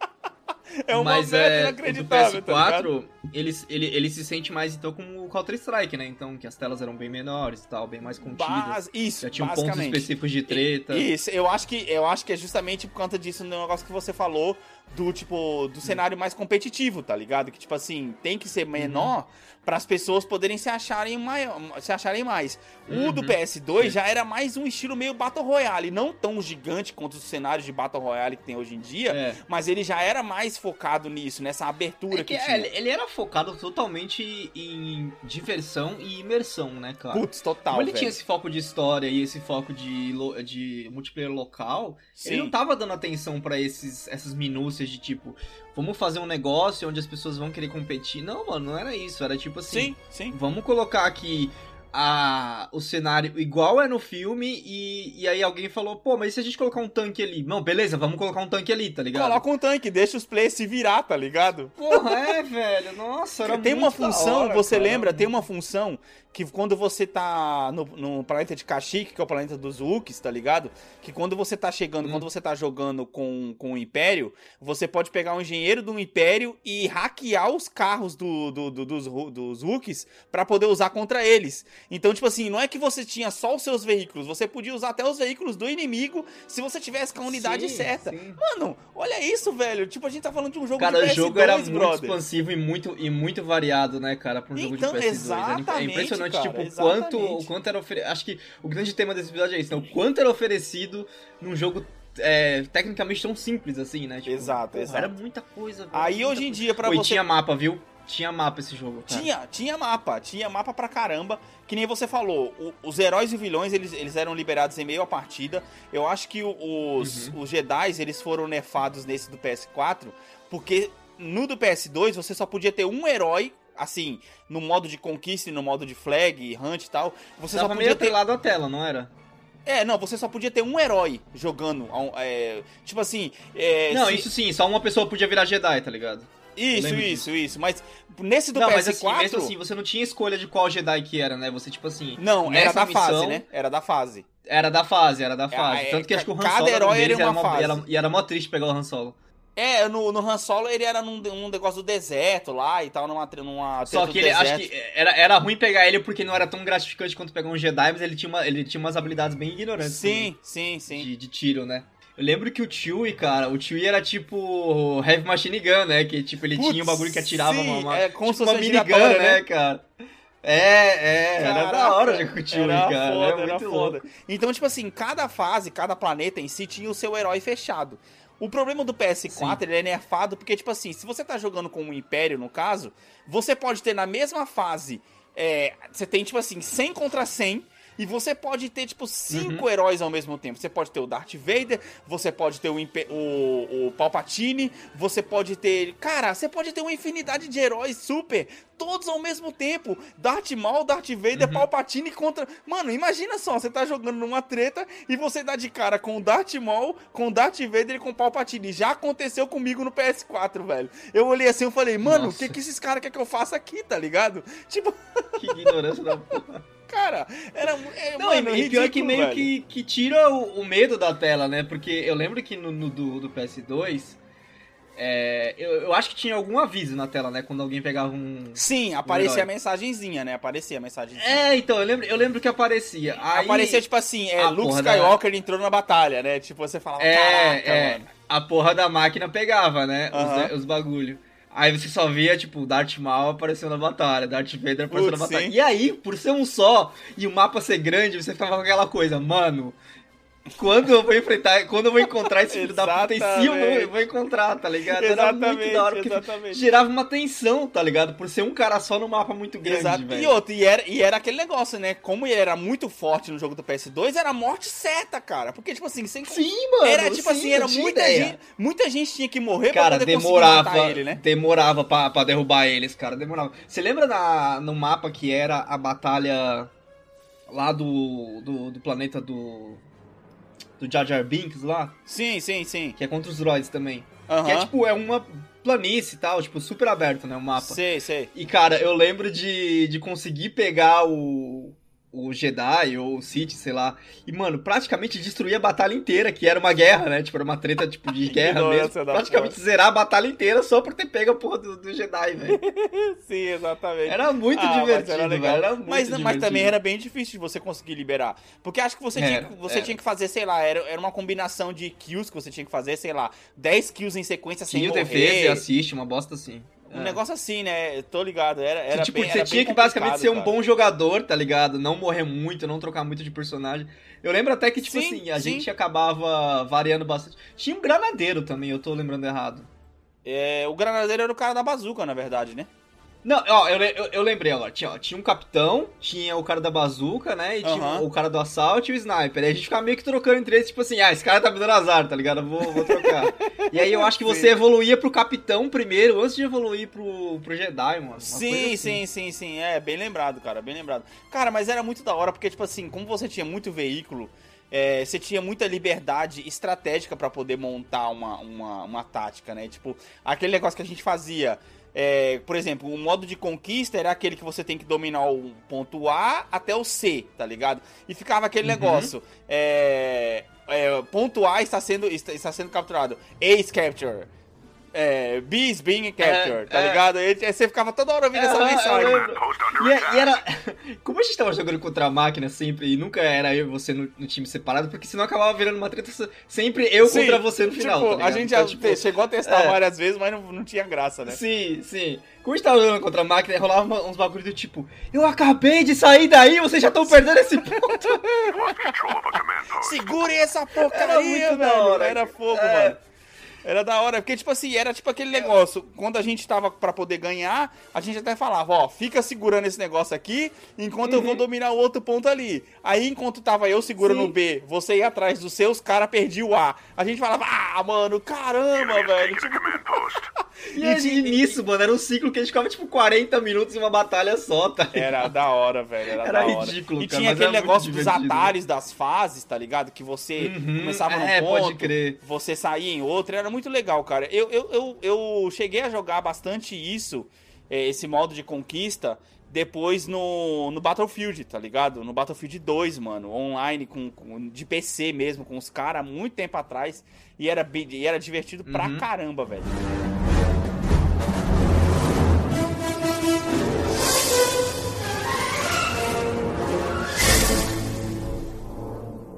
é uma Mas é, inacreditável. O PS4, tá ele, ele, ele se sente mais então como o Counter-Strike, né? Então, que as telas eram bem menores e tal, bem mais contidas. Bas... Isso, Já tinham pontos específicos de treta. Isso, eu acho que eu acho que é justamente por conta disso no negócio que você falou do tipo do cenário mais competitivo, tá ligado? Que tipo assim, tem que ser menor uhum para as pessoas poderem se acharem, maior, se acharem mais. Uhum. O do PS2 já era mais um estilo meio Battle Royale, não tão gigante quanto os cenários de Battle Royale que tem hoje em dia, é. mas ele já era mais focado nisso, nessa abertura é que, que, tinha. É, ele era focado totalmente em diversão e imersão, né, cara? Putz, total. Como ele velho. tinha esse foco de história e esse foco de, de multiplayer local, Sim. ele não tava dando atenção para esses essas minúcias de tipo, vamos fazer um negócio onde as pessoas vão querer competir. Não, mano, não era isso. Era tipo assim, sim, sim. vamos colocar aqui a, o cenário igual é no filme e, e aí alguém falou, pô, mas e se a gente colocar um tanque ali? Não, beleza, vamos colocar um tanque ali, tá ligado? Coloca um tanque, deixa os players se virar, tá ligado? Porra, é, velho, nossa, era Tem uma função, hora, você cara. lembra? Tem uma função que quando você tá no, no planeta de Kashyyyk, que é o planeta dos Wookies, tá ligado? Que quando você tá chegando, hum. quando você tá jogando com, com o Império, você pode pegar um engenheiro do Império e hackear os carros do, do, do dos, dos Wookiees pra poder usar contra eles. Então, tipo assim, não é que você tinha só os seus veículos, você podia usar até os veículos do inimigo se você tivesse com a unidade sim, certa. Sim. Mano, olha isso, velho. Tipo, a gente tá falando de um jogo cara, de PS2, o jogo era brother. muito expansivo e muito, e muito variado, né, cara, pra um jogo então, de PS2. Exatamente, é impressionante, cara, tipo, exatamente. quanto, o quanto era oferecido. Acho que o grande tema desse episódio é isso, né? O quanto era oferecido num jogo é, tecnicamente tão simples assim, né? Tipo, exato, porra, exato. Era muita coisa. Velho, Aí hoje em dia, pra Oi, você. tinha mapa, viu? Tinha mapa esse jogo. Cara. Tinha, tinha mapa, tinha mapa pra caramba. Que nem você falou, o, os heróis e vilões eles, eles eram liberados em meio à partida. Eu acho que os, uhum. os Jedi eles foram nerfados nesse do PS4, porque no do PS2 você só podia ter um herói assim, no modo de conquista e no modo de flag, hunt e tal. Você Tava só podia meio ter lado a tela, não era? É, não, você só podia ter um herói jogando. É, tipo assim. É, não, se... isso sim, só uma pessoa podia virar Jedi, tá ligado? Isso, isso, isso. Mas nesse do não, PS4. Mas assim, mesmo assim, você não tinha escolha de qual Jedi que era, né? Você, tipo assim. Não, era da missão, fase, né? Era da fase. Era da fase, era da fase. É, Tanto que acho que o Han cada Solo herói era, era uma fase. Era, e era mó triste pegar o Han Solo. É, no, no Han Solo ele era num, num negócio do deserto lá e tal, numa. numa Só que ele, acho que era, era ruim pegar ele porque não era tão gratificante quanto pegar um Jedi, mas ele tinha, uma, ele tinha umas habilidades bem ignorantes. Sim, sim, sim. De, de tiro, né? Eu lembro que o Chewie, cara, o Chewie era tipo Heavy Machine Gun, né? Que tipo, ele Putz, tinha um bagulho que atirava sim, uma, uma, é, como tipo, uma minigun, né? né, cara? É, é, Caraca, era da hora de o era cara. Foda, era, era muito foda. louco. Então, tipo assim, cada fase, cada planeta em si tinha o seu herói fechado. O problema do PS4, Sim. ele é nerfado porque, tipo assim, se você tá jogando com o Império, no caso, você pode ter na mesma fase, é, você tem, tipo assim, 100 contra 100, e você pode ter, tipo, cinco uhum. heróis ao mesmo tempo. Você pode ter o Darth Vader, você pode ter o, o, o Palpatine, você pode ter. Cara, você pode ter uma infinidade de heróis super, todos ao mesmo tempo. Darth Maul, Darth Vader, uhum. Palpatine contra. Mano, imagina só, você tá jogando numa treta e você dá de cara com o Darth Maul, com o Darth Vader e com o Palpatine. Já aconteceu comigo no PS4, velho. Eu olhei assim e falei, mano, o que, que esses caras querem que eu faça aqui, tá ligado? Tipo. Que ignorância da porra. Cara, era. É, não, mano, e ridículo, pior que meio que, que tira o, o, medo da tela, né? Porque eu lembro que no, no do, do PS2. É, eu, eu, acho que tinha algum aviso na tela, né? Quando alguém pegava um. Sim, aparecia um a mensagenzinha, né? Aparecia a mensagenzinha. É, então, eu lembro, eu lembro que aparecia. Aí... Aparecia, tipo assim, é, Luke Skywalker da... entrou na batalha, né? Tipo, você falava, é, caraca, é, mano. A porra da máquina pegava, né? Os, os bagulho. Aí você só via, tipo, Darth Maul aparecendo na batalha, Darth Vader aparecendo na batalha. Sim. E aí, por ser um só e o mapa ser grande, você ficava com aquela coisa, mano, quando eu vou enfrentar, quando eu vou encontrar esse filho da puta em si, eu vou, encontrar, tá ligado? Exatamente, Era muito da hora, porque exatamente. gerava uma tensão, tá ligado? Por ser um cara só no mapa muito grande, Exato. velho. E outro, e era, e era aquele negócio, né? Como ele era muito forte no jogo do PS2, era morte certa, cara. Porque, tipo assim, sem... Sim, mano. Era, tipo sim, assim, era muita ideia. gente, muita gente tinha que morrer cara, pra poder demorava, ele, né? Demorava pra, pra derrubar eles, cara, demorava. Você lembra na, no mapa que era a batalha lá do, do, do planeta do do Jar Jar Binks lá. Sim, sim, sim. Que é contra os droids também. Uhum. Que é tipo, é uma planície e tal, tipo, super aberto, né, o mapa. Sei, sei. E, cara, eu lembro de, de conseguir pegar o, o Jedi ou o Sith, sei lá. E, mano, praticamente destruir a batalha inteira, que era uma guerra, né? Tipo, era uma treta tipo de guerra mesmo. Praticamente porra. zerar a batalha inteira só por ter pego a porra do, do Jedi, velho. Sim, exatamente. Era muito ah, divertido, era legal. Era muito mas, divertido. mas também era bem difícil de você conseguir liberar. Porque acho que você, era, tinha, você tinha que fazer, sei lá, era, era uma combinação de kills que você tinha que fazer, sei lá, 10 kills em sequência sem Kill, morrer. defesa e assiste, uma bosta assim. Um é. negócio assim, né? Tô ligado. Era, era tipo, bem, você era tinha que basicamente ser um bom jogador, tá ligado? Não morrer muito, não trocar muito de personagem. Eu lembro até que, tipo sim, assim, a sim. gente acabava variando bastante. Tinha um granadeiro também, eu tô lembrando errado. É, o granadeiro era o cara da bazuca, na verdade, né? Não, ó, eu, eu, eu lembrei agora. Tinha, ó, tinha um capitão, tinha o cara da bazuca, né? E tinha Aham. o cara do assalto e o sniper. Aí a gente ficava meio que trocando entre eles, tipo assim, ah, esse cara tá me dando azar, tá ligado? Vou, vou trocar. e aí eu acho que você Sim. evoluía pro capitão primeiro, antes de evoluir pro, pro Jedi, mano. Sim, assim. sim, sim, sim. É, bem lembrado, cara, bem lembrado. Cara, mas era muito da hora, porque, tipo assim, como você tinha muito veículo, é, você tinha muita liberdade estratégica pra poder montar uma, uma, uma tática, né? Tipo, aquele negócio que a gente fazia. é, por exemplo, o modo de conquista era aquele que você tem que dominar o ponto A até o C, tá ligado? E ficava aquele Uhum. negócio. É, é, ponto A está sendo, está, está sendo capturado. Ace capture. É, B is being captured, tá é. ligado? E aí você ficava toda hora ouvindo essa Aham, mensagem. E, é- e era. Como a gente tava jogando contra a máquina sempre, e nunca era eu e você no, no time separado, porque senão acabava virando uma treta sempre eu Sim, contra você no final. Tipo, tá a gente Então, já tipo, chegou a testar é. várias vezes, mas não, não tinha graça, né? Sim, sim. Como a gente tava jogando contra a máquina, rolava uma- uns bagulho do tipo, eu acabei de sair daí, vocês já estão perdendo esse ponto. Segurem essa porcaria, Era muito velho. da hora. Era fogo, É. mano. Era da hora, porque, tipo assim, era tipo aquele negócio. Quando a gente tava pra poder ganhar, a gente até falava, ó, fica segurando esse negócio aqui, enquanto eu vou dominar o outro ponto ali. Aí, enquanto tava eu segurando Uhum. Sim. o B, você ia atrás dos seus, cara perdia o A. A gente falava, ah, mano, caramba, velho. Tipo, E, e, nisso, mano, era um ciclo que a gente ficava tipo 40 minutos em uma batalha só, tá ligado? Era da hora, velho. Era, era ridículo, E cara, tinha aquele negócio dos atalhos das fases, tá ligado? Que você uhum, começava num é, ponto, pode crer. você saía em outro. Era muito legal, cara. Eu, eu, eu, eu cheguei a jogar bastante isso, é, esse modo de conquista, depois no, no Battlefield, tá ligado? No Battlefield 2, mano, online, com, com de PC mesmo, com os caras, muito tempo atrás. E era, e era divertido uhum. pra caramba, velho.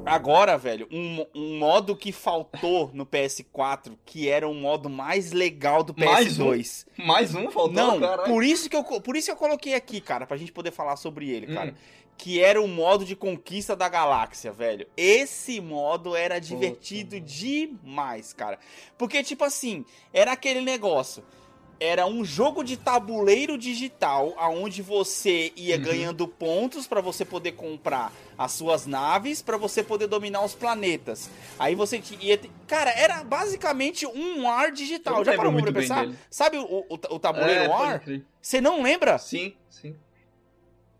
Agora, velho, um, um modo que faltou no PS4, que era o modo mais legal do PS2. Mais um, mais um faltou, Não, por isso, que eu, por isso que eu coloquei aqui, cara, pra gente poder falar sobre ele, cara. Hum. Que era o modo de conquista da galáxia, velho. Esse modo era divertido Puta, demais, cara. Porque, tipo assim, era aquele negócio era um jogo de tabuleiro digital aonde você ia uhum. ganhando pontos para você poder comprar as suas naves para você poder dominar os planetas. Aí você ia ter... cara, era basicamente um ar digital. Já parou pra pensar? Sabe o, o, o tabuleiro é, ar? Você não lembra? Sim, sim.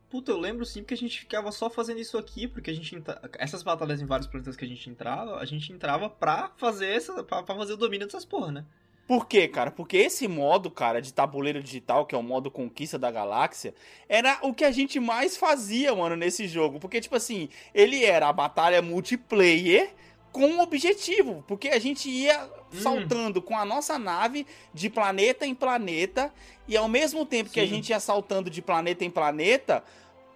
Puta, eu lembro sim porque a gente ficava só fazendo isso aqui, porque a gente entra... essas batalhas em vários planetas que a gente entrava, a gente entrava pra fazer essa para fazer o domínio dessas porra, né? Por quê, cara? Porque esse modo, cara, de tabuleiro digital, que é o modo conquista da galáxia, era o que a gente mais fazia, mano, nesse jogo. Porque, tipo assim, ele era a batalha multiplayer com um objetivo. Porque a gente ia hum. saltando com a nossa nave de planeta em planeta. E ao mesmo tempo Sim. que a gente ia saltando de planeta em planeta,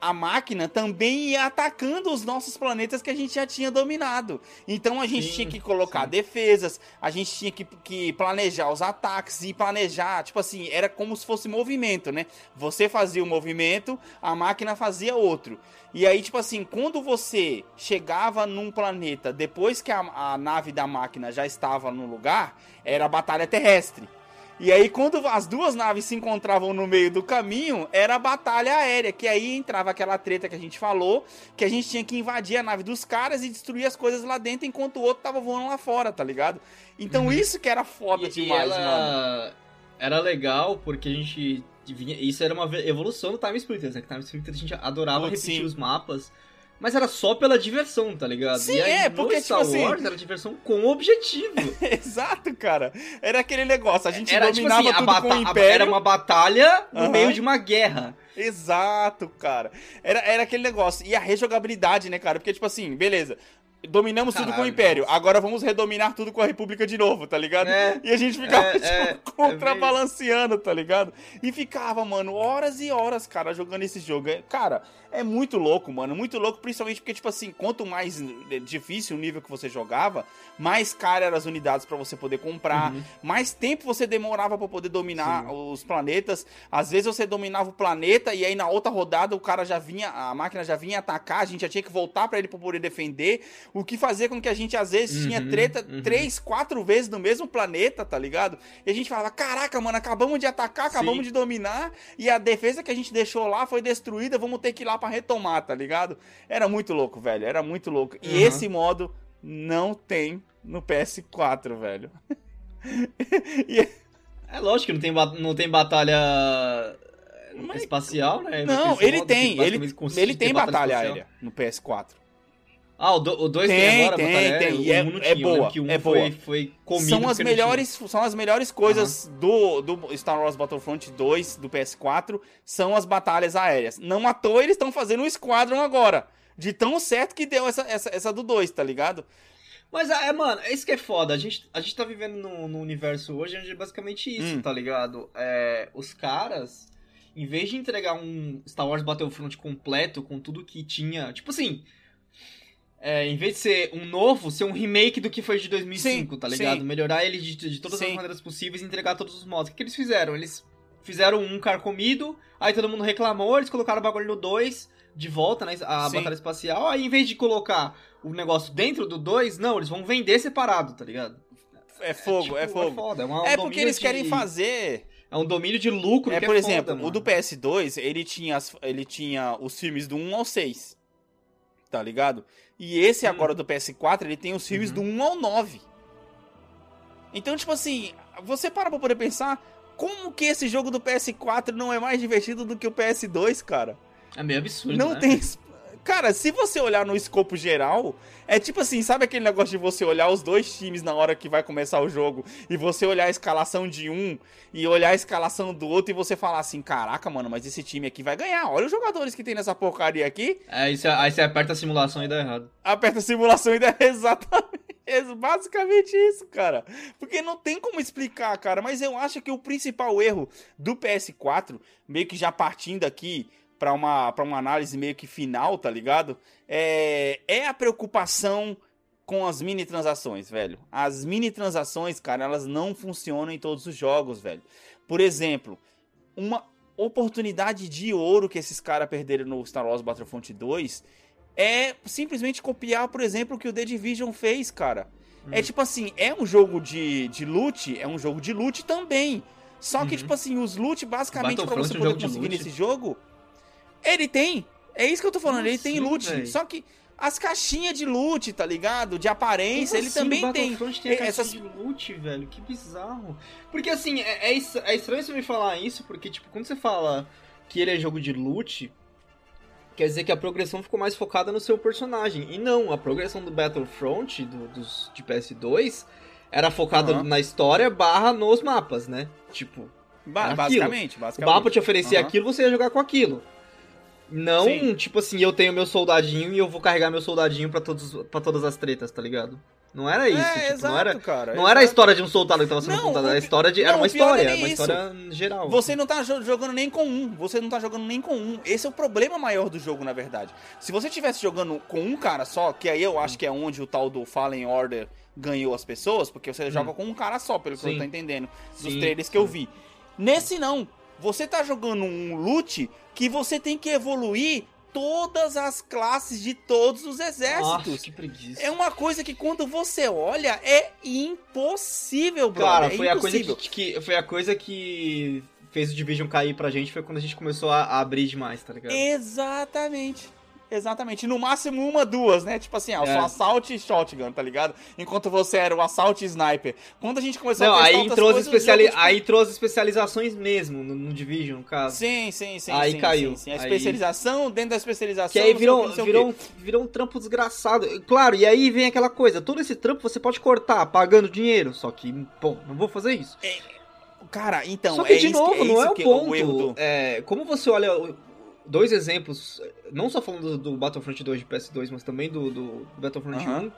a máquina também ia atacando os nossos planetas que a gente já tinha dominado. Então a gente sim, tinha que colocar sim. defesas, a gente tinha que, que, planejar os ataques e planejar, tipo assim, era como se fosse movimento, né? Você fazia o um movimento, a máquina fazia outro. E aí, tipo assim, quando você chegava num planeta depois que a, a nave da máquina já estava no lugar, era a batalha terrestre. E aí, quando as duas naves se encontravam no meio do caminho, era a batalha aérea, que aí entrava aquela treta que a gente falou, que a gente tinha que invadir a nave dos caras e destruir as coisas lá dentro, enquanto o outro tava voando lá fora, tá ligado? Então uhum. isso que era foda e, demais, e ela... mano. Era legal porque a gente vinha... Isso era uma evolução do Time Splitters, né? Que Time Splitters a gente adorava Putz, repetir sim. os mapas mas era só pela diversão, tá ligado? Sim, aí, é, porque Star tipo assim, Wars assim... era diversão com objetivo. Exato, cara. Era aquele negócio, a gente era, tipo dominava tipo assim, tudo com o Império. Era uma batalha no uhum. meio de uma guerra. Exato, cara. Era, era aquele negócio. E a rejogabilidade, né, cara? Porque, tipo assim, beleza. Dominamos Caralho, tudo com o Império. Nossa. Agora vamos redominar tudo com a República de novo, tá ligado? É, e a gente ficava é, tipo, é, contrabalanceando, tá ligado? E ficava, mano, horas e horas, cara, jogando esse jogo. É, cara, é muito louco, mano. Muito louco, principalmente porque, tipo assim, quanto mais difícil o nível que você jogava, mais caro eram as unidades para você poder comprar, uhum. mais tempo você demorava para poder dominar Sim. os planetas. Às vezes você dominava o planeta e aí na outra rodada o cara já vinha, a máquina já vinha atacar, a gente já tinha que voltar para ele pra poder defender. O que fazia com que a gente, às vezes, uhum. tinha treta uhum. três, quatro vezes no mesmo planeta, tá ligado? E a gente falava: caraca, mano, acabamos de atacar, acabamos Sim. de dominar e a defesa que a gente deixou lá foi destruída, vamos ter que ir lá pra retomar, tá ligado? Era muito louco, velho. Era muito louco. E uhum. esse modo não tem no PS4, velho. e... É lógico que não tem, não tem batalha Mas... espacial, né? Não, ele tem. Ele, ele tem batalha, batalha aérea no PS4. Ah, o 2 tem, tem agora, tem, batalha tem. E é, é boa, que um é foi, boa. Foi comido são as melhores, são as melhores coisas uhum. do, do Star Wars Battlefront 2 do PS4, são as batalhas aéreas. Não à toa eles estão fazendo um Squadron agora, de tão certo que deu essa, essa, essa do 2, tá ligado? Mas, é, mano, é isso que é foda. A gente, a gente tá vivendo no, no universo hoje onde é basicamente isso, hum. tá ligado? É, os caras, em vez de entregar um Star Wars Battlefront completo com tudo que tinha. Tipo assim, é, em vez de ser um novo, ser um remake do que foi de 2005, sim, tá ligado? Sim. Melhorar ele de, de todas sim. as maneiras possíveis e entregar todos os modos. O que, que eles fizeram? Eles fizeram um carcomido, aí todo mundo reclamou, eles colocaram o bagulho no 2 de volta, né? A batalha espacial. Aí em vez de colocar o negócio dentro do 2, não, eles vão vender separado, tá ligado? É fogo, é, tipo, é fogo. É, foda, é, uma, é porque eles de... querem fazer. É um domínio de lucro. É, por é exemplo, foda, o do PS2, ele tinha, ele tinha os filmes do 1 ao 6. Tá ligado? E esse agora do PS4, ele tem os filmes uhum. do 1 ao 9. Então, tipo assim, você para pra poder pensar, Como que esse jogo do PS4 não é mais divertido do que o PS2, cara? É meio absurdo, Não né? tem. Cara, se você olhar no escopo geral, é tipo assim, sabe aquele negócio de você olhar os dois times na hora que vai começar o jogo e você olhar a escalação de um e olhar a escalação do outro e você falar assim, caraca, mano, mas esse time aqui vai ganhar. Olha os jogadores que tem nessa porcaria aqui. Aí você, aí você aperta a simulação e dá errado. Aperta a simulação e dá exatamente. Basicamente isso, cara. Porque não tem como explicar, cara. Mas eu acho que o principal erro do PS4, meio que já partindo aqui para uma, pra uma análise meio que final, tá ligado? É, é a preocupação com as mini transações, velho. As mini transações, cara, elas não funcionam em todos os jogos, velho. Por exemplo, uma oportunidade de ouro que esses caras perderam no Star Wars Battlefront 2 é simplesmente copiar, por exemplo, o que o The Division fez, cara. É tipo assim, é um jogo de, de loot, é um jogo de loot também. Só que, Uhum. tipo assim, os loot, basicamente, pra você é poder conseguir nesse jogo, ele tem. É isso que eu tô falando, ele tem assim, loot. véi? Só que as caixinhas de loot, tá ligado? De aparência, ele Como assim também o tem. Battlefront tem a essas- de loot, velho. Que bizarro. Porque assim, é, é é estranho você me falar isso, porque, tipo, quando você fala que ele é jogo de loot, quer dizer que a progressão ficou mais focada no seu personagem. E não, a progressão do Battlefront, do, dos, de PS2, era focada Aham. na história barra nos mapas, né? Tipo, Ba- Aquilo. basicamente, o basicamente. mapa te oferecia Aham. aquilo, você ia jogar com aquilo. Não, Sim. tipo assim, eu tenho meu soldadinho e eu vou carregar meu soldadinho pra, todos, pra todas as tretas, tá ligado? Não era isso, é, tipo, exato, não era, cara. não era a exato. história de um soldado que tava sendo Não, contada, era a história de. Era não, uma não é história, nem uma isso. história geral. Você não tá jo- jogando nem com um. Você não tá jogando nem com um. Esse é o problema maior do jogo, na verdade. Se você tivesse jogando com um cara só, que aí eu acho que é onde o tal do Fallen Order ganhou as pessoas, porque você joga com um cara só, pelo que eu Sim. tô entendendo, dos Sim, trailers que eu vi. Nesse não. Você tá jogando um loot que você tem que evoluir todas as classes de todos os exércitos. Nossa, que preguiça. É uma coisa que quando você olha é impossível, brother. Cara, é foi a, coisa que, que- foi a coisa que fez o Division cair pra gente, foi quando a gente começou a, a abrir demais, tá ligado? Exatamente. Exatamente. No máximo uma, duas, né? Tipo assim, ah, eu É. sou assault e shotgun, tá ligado? Enquanto você era o assault e sniper. Quando a gente começou Não, a testar aí entrou, as coisas, especiali... tipo, aí entrou as especializações mesmo no, no Division, no caso. Sim, sim, sim. Aí sim, caiu. sim, sim. A Aí- especialização dentro da especialização. Que aí virou, que, virou, um, virou um trampo desgraçado. Claro, e aí vem aquela coisa, todo esse trampo você pode cortar pagando dinheiro, só que, pô, não vou fazer isso. Cara, então. só que, é de novo, é não isso é o ponto. É, como você olha dois exemplos, não só falando do, do Battlefront 2 de PS2, mas também do, do Battlefront Aham.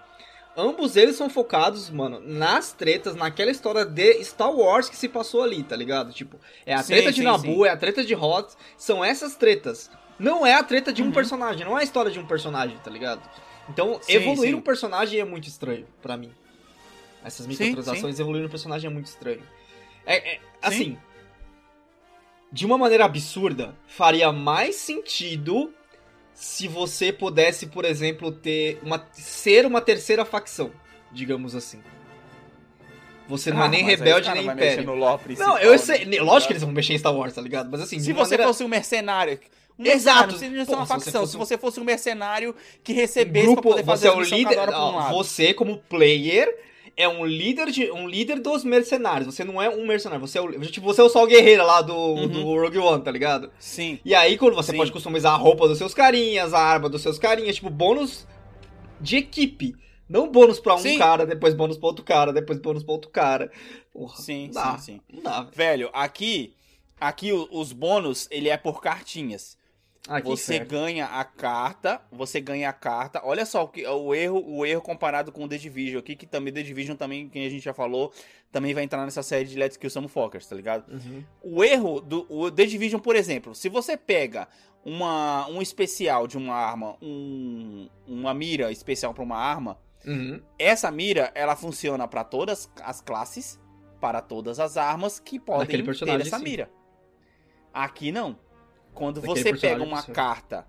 1, ambos eles são focados, mano, nas tretas, naquela história de Star Wars que se passou ali, tá ligado? Tipo, é a Sim, treta de sim, sim. é a treta de Hoth, são essas tretas. Não é a treta de um Uhum. personagem, não é a história de um personagem, tá ligado? Então, evoluir um personagem é muito estranho pra mim. Essas microtransações, evoluir um personagem é muito estranho. É, é, assim, de uma maneira absurda, faria mais sentido se você pudesse, por exemplo, ter uma ser uma terceira facção, digamos assim. Você não é Ah, nem aí os rebelde nem império. Não, eu né? sei, Tá lógico que eles vão mexer em Star Wars, tá ligado? Mas assim, Se você maneira... fosse um mercenário. Um Exato. mercenário, não Pô, uma se você facção. fosse Se um- você fosse um mercenário que recebesse pra grupo, poder fazer você é o líder, pra um você como player é um líder de um líder dos mercenários. Você não é um mercenário, você é o tipo, você é o Sol Guerreiro lá do, Uhum. do Rogue One, tá ligado? Sim. E aí quando você Sim. pode customizar a roupa dos seus carinhas, a arma dos seus carinhas, tipo bônus de equipe. Não bônus pra um Sim. cara, depois bônus pra outro cara, depois bônus pra outro cara. Porra, Sim, dá, sim, sim. Não dá, velho. Velho, aqui, aqui os bônus, ele é por cartinhas. Ah, que Você inferno. ganha a carta, você ganha a carta. Olha só o, que, o erro, o erro comparado com o The Division aqui, que também The Division também, quem a gente já falou, também vai entrar nessa série de Let's Kill Some Fuckers, tá ligado? Uhum. O erro do o The Division, por exemplo, se você pega uma, um especial de uma arma, um, uma mira especial pra uma arma, Uhum. essa mira, ela funciona pra todas as classes, para todas as armas que podem ter essa sim. mira. Aqui não. Quando você pega uma carta,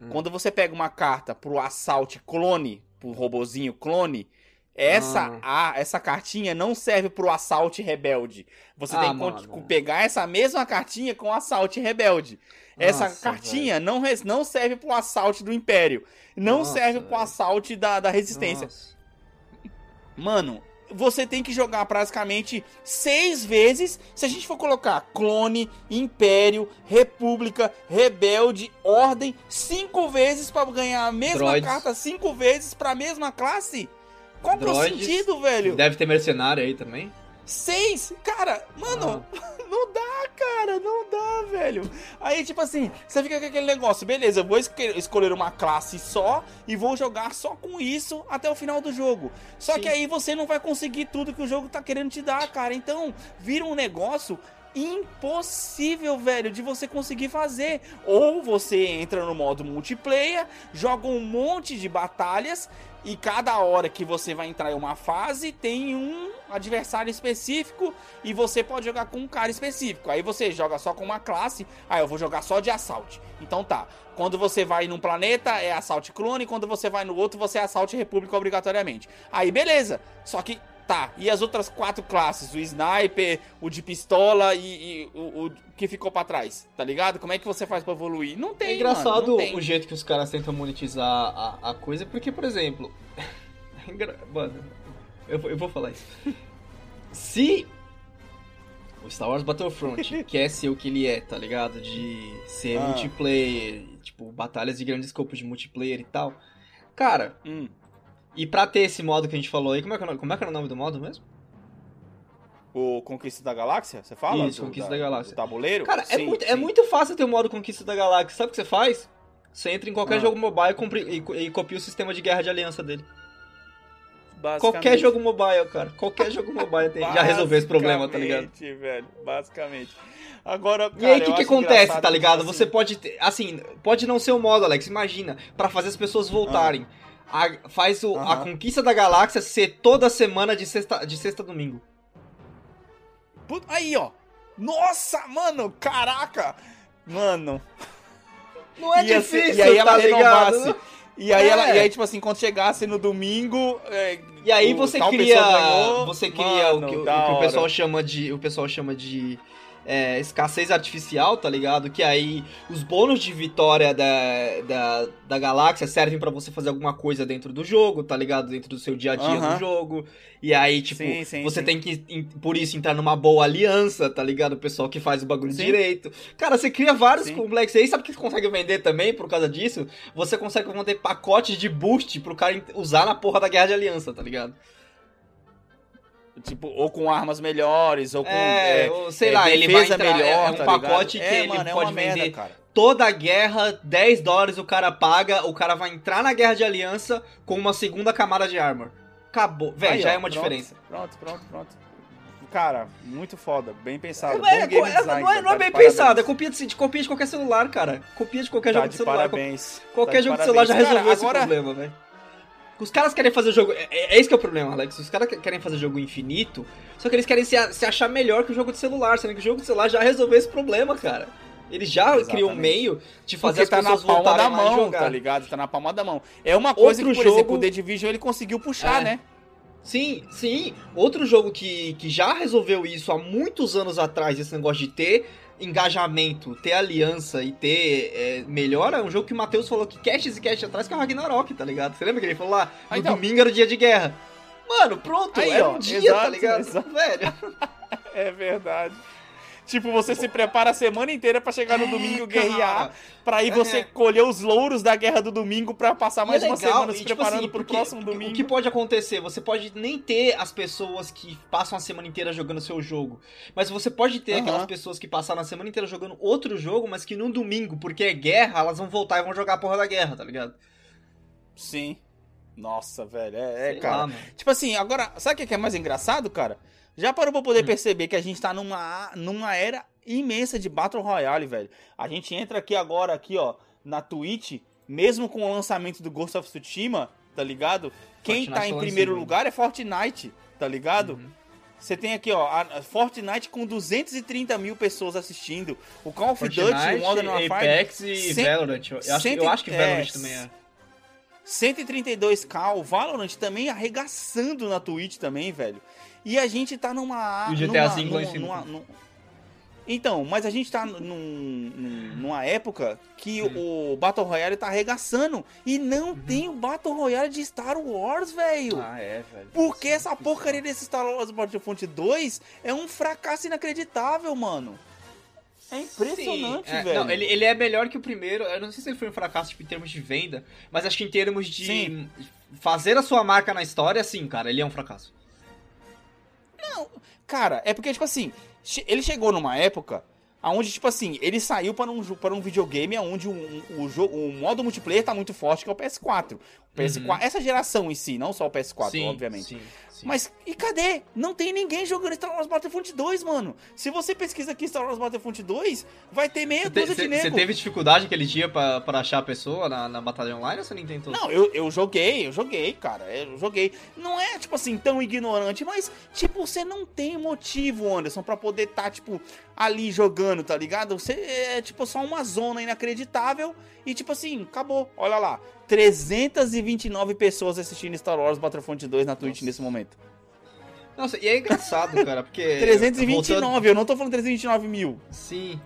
Hum. quando você pega uma carta pro assault clone, pro robozinho clone, essa a, essa cartinha não serve pro assault rebelde. Você Ah, tem que mano. con- pegar essa mesma cartinha com assault rebelde. Essa Nossa, cartinha não, não serve pro assault do império. Não Nossa, serve pro assault da, da resistência. Nossa. Mano, você tem que jogar praticamente seis vezes. Se a gente for colocar clone, império, república, rebelde, ordem, cinco vezes para ganhar a mesma Droids. carta, cinco vezes para a mesma classe. Qual é o sentido, velho? Deve ter mercenário aí também. Seis? Cara, mano, não dá, cara, não dá, velho. Aí, tipo assim, você fica com aquele negócio, beleza, eu vou escolher uma classe só e vou jogar só com isso até o final do jogo. Só Sim. que aí você não vai conseguir tudo que o jogo tá querendo te dar, cara. Então, vira um negócio impossível, velho, de você conseguir fazer. Ou você entra no modo multiplayer, joga um monte de batalhas e cada hora que você vai entrar em uma fase tem um adversário específico e você pode jogar com um cara específico. Aí você joga só com uma classe, ah, eu vou jogar só de assalto. Então tá. Quando você vai num planeta é assalto clone, quando você vai no outro você é assalto república obrigatoriamente. Aí beleza. Só que tá. E as outras quatro classes, o sniper, o de pistola e, e o, o que ficou pra trás, tá ligado? Como é que você faz pra evoluir? Não tem, É engraçado mano, tem. o jeito que os caras tentam monetizar a, a coisa, porque, por exemplo. é Mano, eu, vou- eu vou falar isso. Se o Star Wars Battlefront quer ser o que ele é, tá ligado? De ser Ah. multiplayer, tipo, batalhas de grande escopo de multiplayer e tal. Cara, Hum. E pra ter esse modo que a gente falou aí, como é que, é como é que era o nome do modo mesmo? O Conquista da Galáxia, você fala? Isso, Conquista da Galáxia. do tabuleiro? Cara, é, Sim, muito, é muito fácil ter o modo Conquista da Galáxia. Sabe o que você faz? Você entra em qualquer Ah. jogo mobile e, e e copia o sistema de guerra de aliança dele. Qualquer jogo mobile, cara. Qualquer jogo mobile tem, já resolveu esse problema, tá ligado? Basicamente, velho, basicamente. Agora, E aí, o cara, que, que acontece, tá ligado? tipo Você assim, pode ter. Assim, pode não ser o modo, Alex. Imagina, pra fazer as pessoas voltarem. A- faz o- a Ah. Aham. conquista da galáxia ser toda semana de sexta, de sexta a domingo. Put- Aí, ó. Nossa, mano, caraca. Mano. Não é ia ser- difícil, e aí ela tá ligado? renovasse. E aí, É. ela, e aí, tipo assim, quando chegasse no domingo. é, E aí você cria, ganhou, você cria mano, o, que, o que o pessoal chama de, o pessoal chama de é, escassez artificial, tá ligado? Que aí os bônus de vitória da, da, da galáxia servem pra você fazer alguma coisa dentro do jogo, tá ligado? Dentro do seu dia a dia Aham. do jogo. E aí, tipo, Sim, sim, você sim. tem que, por isso, entrar numa boa aliança, tá ligado? O pessoal que faz o bagulho direito. Cara, você cria vários complexos aí. Sabe o que você consegue vender também por causa disso? Você consegue vender pacotes de boost pro cara usar na porra da guerra de aliança, tá ligado? Tipo, ou com armas melhores, ou com. É, é, sei é, lá, ele vai entrar, melhor, é um tá pacote ligado? que é, ele mano, é pode merda, vender cara. toda a guerra, 10 dólares o cara paga, o cara vai entrar na guerra de aliança com uma segunda camada de armor. Acabou. Véi, Aí, já ó, é uma pronto, diferença. Pronto, pronto, pronto. Cara, muito foda, bem pensado. É, Bom é, é, design, não é, não é tá bem parabéns. pensado, é copia de, copia de qualquer celular, cara. Copia de qualquer Tá jogo de celular. parabéns. Qualquer Tá de jogo de celular já resolveu Cara, esse agora, problema, velho. Os caras querem fazer jogo. É, é esse que é o problema, Alex. Os caras querem fazer jogo infinito, só que eles querem se, se achar melhor que o jogo de celular, sendo que o jogo de celular já resolveu esse problema, cara. Ele já Exatamente. criou um meio de fazer Porque as tá na pessoas palma da mão, tá ligado? Tá na palma da mão. É uma coisa Outro que, por jogo- exemplo, o The Division ele conseguiu puxar, É. né? Sim, sim. Outro jogo que, que já resolveu isso há muitos anos atrás, esse negócio de ter engajamento, ter aliança e ter é, melhora, é um jogo que o Matheus falou que caches e caches atrás, que é o Ragnarok, tá ligado? Você lembra que ele falou lá? No Ah, então. domingo era o dia de guerra. Mano, pronto, Aí, era ó, um dia, exato, tá ligado? exato. Velho. É verdade. Tipo, você se prepara a semana inteira pra chegar no É, domingo guerrear, pra aí É. você colher os louros da guerra do domingo pra passar mais é uma semana e, se tipo preparando assim, pro porque próximo domingo. O que pode acontecer? Você pode nem ter as pessoas que passam a semana inteira jogando seu jogo. Mas você pode ter aquelas pessoas que passaram a semana inteira jogando outro jogo, mas que no domingo, porque é guerra, elas vão voltar e vão jogar a porra da guerra, tá ligado? Sim. Nossa, velho. É, é cara. lá. Tipo assim, agora, sabe o que é mais engraçado, cara? Já parou pra poder Hum. perceber que a gente tá numa, numa era imensa de Battle Royale, velho. A gente entra aqui agora, aqui, ó, na Twitch, mesmo com o lançamento do Ghost of Tsushima, tá ligado? Quem Fortnite tá em primeiro lugar é Fortnite, tá ligado? Uhum. Você tem aqui, ó, a Fortnite com 230 mil pessoas assistindo. O Call of Duty, o Modern Warfare, Apex e cem- Valorant. Eu acho, cento- eu acho que é, Valorant também é. 132k, o Valorant também arregaçando na Twitch também, velho. E a gente tá numa. E o GTA numa, V numa, cima. numa- num- Então, mas a gente tá num, num- numa época que o Battle Royale tá arregaçando e não tem o Battle Royale de Star Wars, velho. Ah, é, velho. Porque essa porcaria desse Star Wars Battlefront 2 é um fracasso inacreditável, mano. É impressionante, Sim, é, velho. Não, ele, ele é melhor que o primeiro. Eu não sei se ele foi um fracasso tipo, em termos de venda, mas acho que em termos de Sim. fazer a sua marca na história, sim, cara, ele é um fracasso. Cara, é porque, tipo assim, ele chegou numa época onde, tipo assim, ele saiu para um, para um videogame onde o, o, modo multiplayer tá muito forte, que é o PS4. O PS4 Essa geração em si, não só o PS4, Uhum. sim, obviamente. Sim, sim. Mas, e cadê? Não tem ninguém jogando Star Wars Battlefront 2, mano. Se você pesquisa aqui Star Wars Battlefront 2, vai ter meia dúzia de você- nego. você teve dificuldade aquele dia pra, pra achar a pessoa na, na batalha online ou você não tentou? Não, eu, eu joguei, eu joguei, cara. Eu joguei. Não é, tipo assim, tão ignorante, mas, tipo, você não tem motivo, Anderson, pra poder estar, tipo, ali jogando, tá ligado? Você é, tipo, só uma zona inacreditável e, tipo assim, acabou. Olha lá. 329 pessoas assistindo Star Wars Battlefront 2 na Twitch Nossa. nesse momento. Nossa, e é engraçado, cara, porque. 329, voltando- eu não tô falando 329 mil. Sim.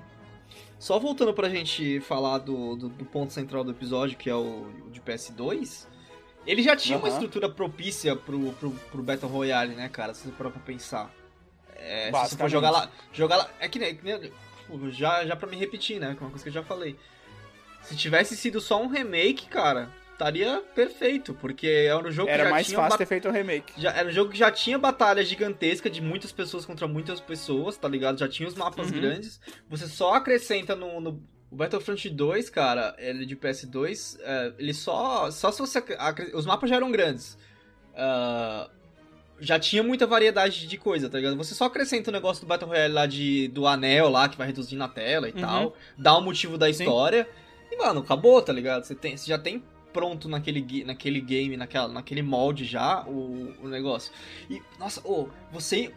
Só voltando pra gente falar do, do, do ponto central do episódio, que é o, o de PS2, ele já tinha uma Aham. estrutura propícia pro, pro, pro Battle Royale, né, cara? Se você parar pra pensar. É, se você for jogar lá. Jogar lá. É que nem. tipo, já, já pra me repetir, né? Que é uma coisa que eu já falei. Se tivesse sido só um remake, cara, estaria perfeito, porque era um jogo que Era já mais tinha fácil ter feito o remake. já, era um jogo que já tinha batalha gigantesca de muitas pessoas contra muitas pessoas, tá ligado? Já tinha os mapas Uhum. grandes. Você só acrescenta no, no o Battlefront 2, cara, ele de PS2, é, ele só. Só se você. Os mapas já eram grandes. Ah, já tinha muita variedade de coisa, tá ligado? Você só acrescenta o negócio do Battle Royale lá de, do anel lá, que vai reduzir na tela e Uhum. tal. Dá o motivo da Sim. E, mano, acabou, tá ligado? Você, tem, você já tem pronto naquele, naquele game, naquela, naquele molde já, o, o negócio. E, nossa, ô, você.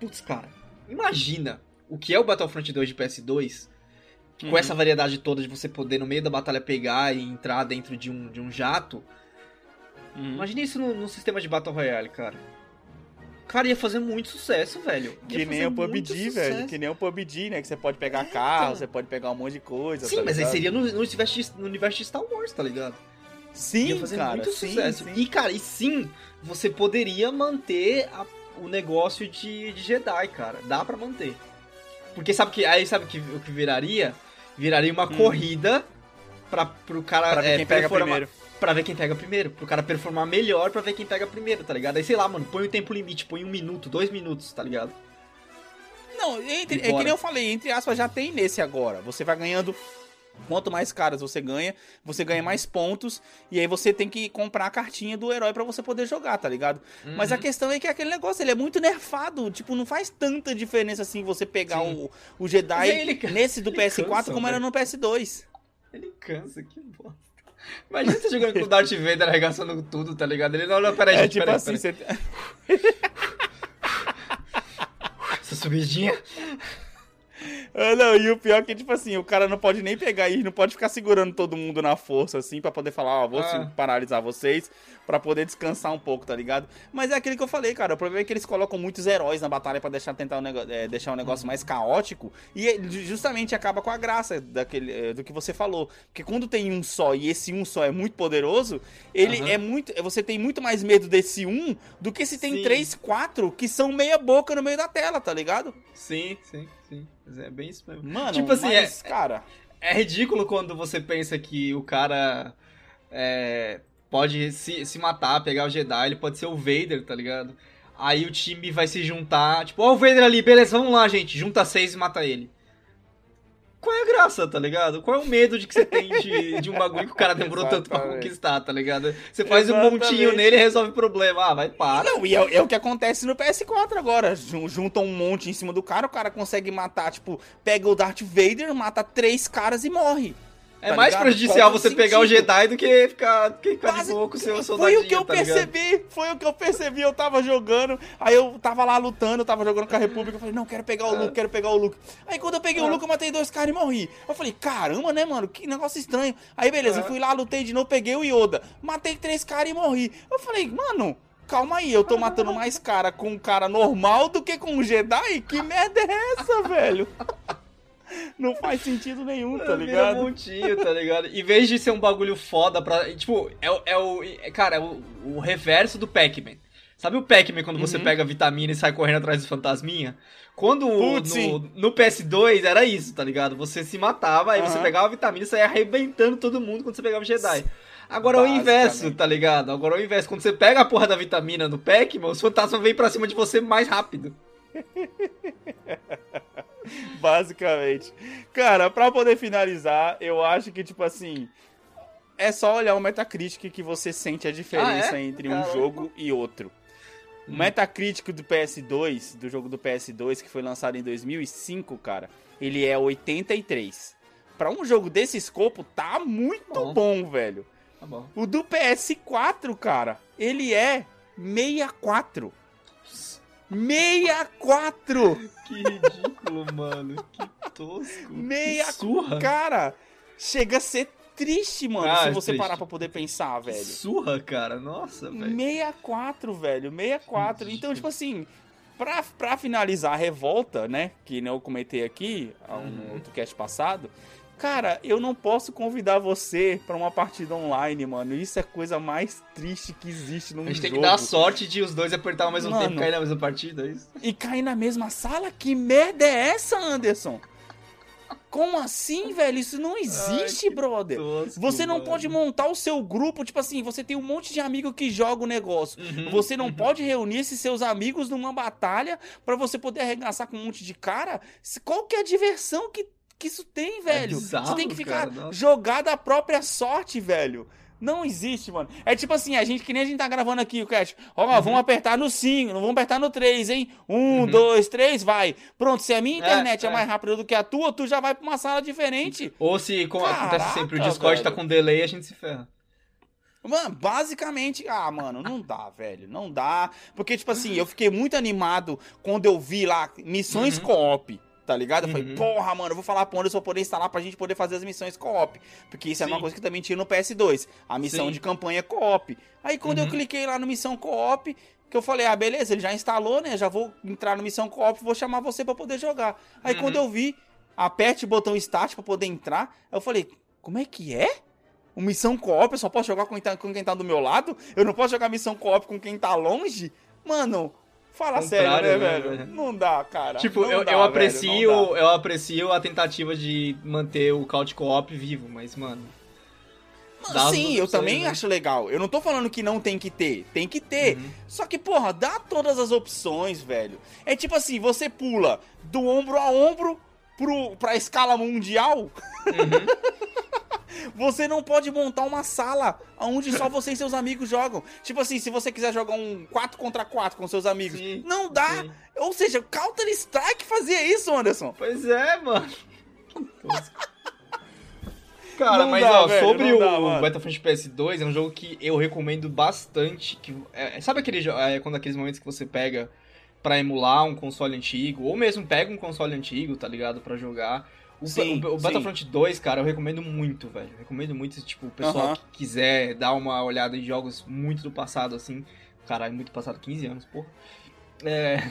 Putz, cara, imagina o que é o Battlefront 2 de PS2 com Uhum. essa variedade toda de você poder no meio da batalha pegar e entrar dentro de um, de um jato. Uhum. Imagina isso no, no sistema de Battle Royale, cara. Cara, ia fazer muito sucesso, velho. Que nem o PUBG, velho. Que nem o PUBG, né? Que você pode pegar carro, então. você pode pegar um monte de coisa. Sim, tá mas aí seria no, no, universo de, no universo de Star Wars, tá ligado? Sim, ia fazer cara, muito sim, sucesso. sim. E, cara, e sim, você poderia manter a- o negócio de, de Jedi, cara. Dá pra manter. Porque sabe que aí sabe que, o que viraria? Viraria uma Hum. corrida pra, pro cara Pra é, quem pega primeiro. Pra ver quem pega primeiro. Pro cara performar melhor pra ver quem pega primeiro, tá ligado? Aí sei lá, mano, põe o tempo limite, põe um minuto, dois minutos, tá ligado? Não, entre- é que nem eu falei, entre aspas, já tem nesse agora. Você vai ganhando. Quanto mais caras você ganha, você ganha mais pontos. E aí você tem que comprar a cartinha do herói pra você poder jogar, tá ligado? Mas a Uhum. questão é que aquele negócio, ele é muito nerfado. Tipo, não faz tanta diferença assim você pegar Sim. o, o Jedi ele nesse do ele PS4 cansa, como era no PS2. Ele cansa, que bosta. Imagina você jogando com o Darth Vader arregaçando tudo, tá ligado? Ele não, não, peraí, É gente, tipo peraí, assim, peraí. você. Essa subidinha. Ah, não, e o pior é que, tipo assim, o cara não pode nem pegar e não pode ficar segurando todo mundo na força, assim, pra poder falar, ó, vou Ah. sim, paralisar vocês, pra poder descansar um pouco, tá ligado? Mas é aquele que eu falei, cara, o problema é que eles colocam muitos heróis na batalha pra deixar, tentar o nego- é, deixar o negócio mais caótico, e é- justamente acaba com a graça daquele, é, do que você falou. Porque quando tem um só, e esse um só é muito poderoso, ele Aham. é muito, você tem muito mais medo desse um do que se tem Sim. três, quatro que são meia boca no meio da tela, tá ligado? Sim, sim, sim. Mas É bem isso mesmo. Mano, Tipo assim, mas, cara... É ridículo quando você pensa que o cara é, pode se, se matar, pegar o Jedi, ele pode ser o Vader, tá ligado? Aí o time vai se juntar, tipo, ó o Vader ali, beleza, vamos lá, gente, junta seis e mata ele. Qual é a graça, tá ligado? Qual é o medo de que você tem de, de um bagulho que o cara demorou tanto pra conquistar, tá ligado? Você faz um Exatamente. montinho nele e resolve o problema. Ah, vai, para. Não, e é, é o que acontece no PS4 agora. Jun- Juntam um monte em cima do cara, o cara consegue matar, tipo, pega o Darth Vader, mata três caras e morre. É tá mais ligado? prejudicial Faz você pegar o sentido. Jedi do que ficar, do que ficar de Quase- boa com o seu Foi soldadinho, o que eu tá ligado? percebi, foi o que eu percebi. Eu tava jogando, aí eu tava lá lutando, eu tava jogando com a República. Eu falei, não, quero pegar o. Luke, quero pegar o Luke. Aí quando eu peguei o Ah. Luke, eu matei dois caras e morri. Eu falei, caramba, né, mano? Que negócio estranho. Aí beleza, eu fui lá, lutei de novo, peguei o Yoda. Matei três caras e morri. Eu falei, mano. Calma aí, eu tô matando mais cara com um cara normal do que com um Jedi? Que merda é essa, velho? Não faz sentido nenhum, tá Vira um ligado? montinho, tá ligado? Em vez de ser um bagulho foda pra. Tipo, é, o- é o. é- cara, é o, o reverso do Pac-Man. Sabe o Pac-Man quando você Uhum. pega a vitamina e sai correndo atrás do fantasminha? Quando Putz, no, no PS2 era isso, tá ligado? Você se matava, aí você Aham. pegava a vitamina e saía arrebentando todo mundo quando você pegava o Jedi. Agora é o inverso, tá ligado? Agora é o inverso. Quando você pega a porra da vitamina no Pac-Man, os fantasmas vêm pra cima de você mais rápido. Basicamente. Cara, pra poder finalizar, eu acho que, tipo assim. É só olhar o Metacritic que você sente a diferença Ah, é? entre um jogo e outro. O Hum. Metacritic do PS2, do jogo do PS2, que foi lançado em 2005, cara, ele é 83. Pra um jogo desse escopo, tá muito Bom. bom, velho. Tá bom. O do PS4, cara, ele é 64. 64! Que ridículo, mano. Que tosco. Meia Que surra. Cara, chega a ser triste, mano, Ah, se é você triste. parar pra poder pensar, Que velho. surra, cara. Nossa, velho. 64, velho, 64. Então, tipo assim, pra, pra finalizar a revolta, né, que nem eu comentei aqui ah, Uhum. no outro cast passado, cara, eu não posso convidar você pra uma partida online, mano. Isso é a coisa mais triste que existe num A gente tem jogo. que dar a sorte de os dois apertar ao mesmo Mano. tempo e cair na mesma partida, é isso? E cair na mesma sala? Que merda é essa, Anderson? Como assim, velho? Isso não existe, Ai, brother. Tosco, Você não mano. pode montar o seu grupo, tipo assim, você tem um monte de amigo que joga o negócio. Uhum, Você não uhum. pode reunir esses seus amigos numa batalha pra você poder arregaçar com um monte de cara? Qual que é a diversão que, que isso tem, velho? você É bizarro, tem que ficar cara, jogado à própria sorte, velho. Não existe, mano. É tipo assim, a gente, que nem a gente tá gravando aqui, o Cat. Ó, vamos apertar no 5, não vamos apertar no 3, hein? Um, Uhum. dois, três, vai. Pronto, se a minha internet é, é. mais rápida do que a tua, tu já vai pra uma sala diferente. Ou se, como Caraca, acontece sempre, o Discord tá velho. com delay, a gente se ferra. Mano, basicamente, ah, mano, não dá, velho, não dá. Porque, tipo assim, eu fiquei muito animado quando eu vi lá missões Uhum. co-op, tá ligado? Eu falei, Uhum. porra, mano, eu vou falar pro Anderson poder instalar pra gente poder fazer as missões co-op. Porque isso é uma Sim. coisa que também tinha no PS2, a missão Sim. de campanha co-op. Aí quando eu Uhum. cliquei lá no missão co-op, que eu falei, ah, beleza, ele já instalou, né? Já vou entrar no missão co-op, vou chamar você pra poder jogar. Aí Uhum. quando eu vi, aperte o botão start pra poder entrar, eu falei, como é que é? Uma missão co-op, eu só posso jogar com quem, tá, com quem tá do meu lado? Eu não posso jogar missão co-op com quem tá longe? Mano, fala sério, né, né, velho? velho? Não dá, cara. Tipo, Não eu, dá, eu velho, aprecio, dá. eu aprecio a tentativa de manter o Couch Co-op vivo, mas, mano. Mano, Sim, eu também né? acho legal. Eu não tô falando que não tem que ter. Tem que ter. Uhum. Só que, porra, dá todas as opções, velho. É tipo assim, você pula do ombro a ombro pro, pra escala mundial. Uhum. Você não pode montar uma sala onde só você e seus amigos jogam. Tipo assim, se você quiser jogar um 4 contra 4 com seus amigos, Sim, não dá. sim. Ou seja, Counter Strike fazia isso, Anderson. Pois é, mano. Cara, Não mas dá, ó, velho, sobre o dá. Battlefront PS2, é um jogo que eu recomendo bastante. Que, é, sabe aquele é, quando aqueles momentos que você pega pra emular um console antigo, ou mesmo pega um console antigo, tá ligado, Pra jogar. O, Sim, o- o. Battlefront 2, cara, eu recomendo muito, velho. Eu recomendo muito, tipo, o pessoal Aham. que quiser dar uma olhada em jogos muito do passado, assim. Caralho, muito passado, 15 anos, porra. É,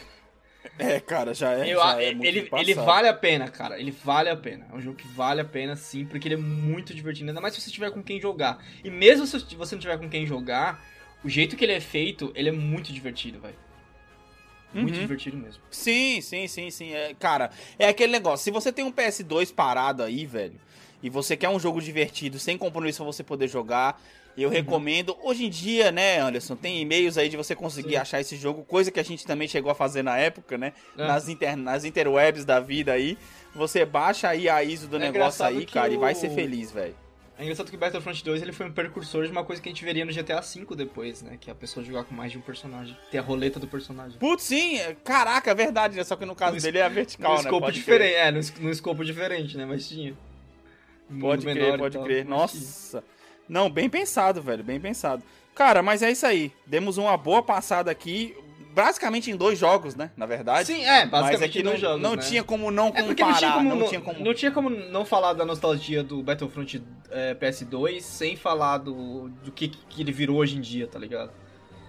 É, cara, já é. eu, já é muito ele, ele vale a pena, cara. Ele vale a pena. É um jogo que vale a pena, sim, porque ele é muito divertido. Ainda mais se você tiver com quem jogar. E mesmo se você não tiver com quem jogar, o jeito que ele é feito, ele é muito divertido, velho. Muito Uhum. divertido mesmo. Sim, sim, sim, sim. É, cara, é aquele negócio. Se você tem um PS2 parado aí, velho, e você quer um jogo divertido, sem compromisso pra você poder jogar, eu Uhum. recomendo. Hoje em dia, né, Anderson, tem e-mails aí de você conseguir Sim. achar esse jogo, coisa que a gente também chegou a fazer na época, né? É. Nas, inter, nas interwebs da vida aí. Você baixa aí a ISO do É negócio aí, cara, e vai o- ser feliz, velho. É engraçado que Battlefront 2 ele foi um precursor de uma coisa que a gente veria no GTA V depois, né? Que é a pessoa jogar com mais de um personagem. Ter a roleta do personagem. Putz, sim, é- caraca, é verdade, né? Só que no caso No dele é a vertical, num né? escopo Pode crer. diferente. É, num, es- num escopo diferente, né? Mas tinha. Pode crer, menor pode tal, crer. tinha. Nossa. Não, bem pensado, velho, bem pensado. Cara, mas é isso aí. Demos uma boa passada aqui, basicamente em dois jogos, né? Na verdade. Sim, é, mas basicamente é que não, dois jogos, não né? tinha como não É comparar, porque não tinha como não não, tinha como... não tinha como não falar da nostalgia do Battlefront é, PS2 sem falar do, do que, que ele virou hoje em dia, tá ligado?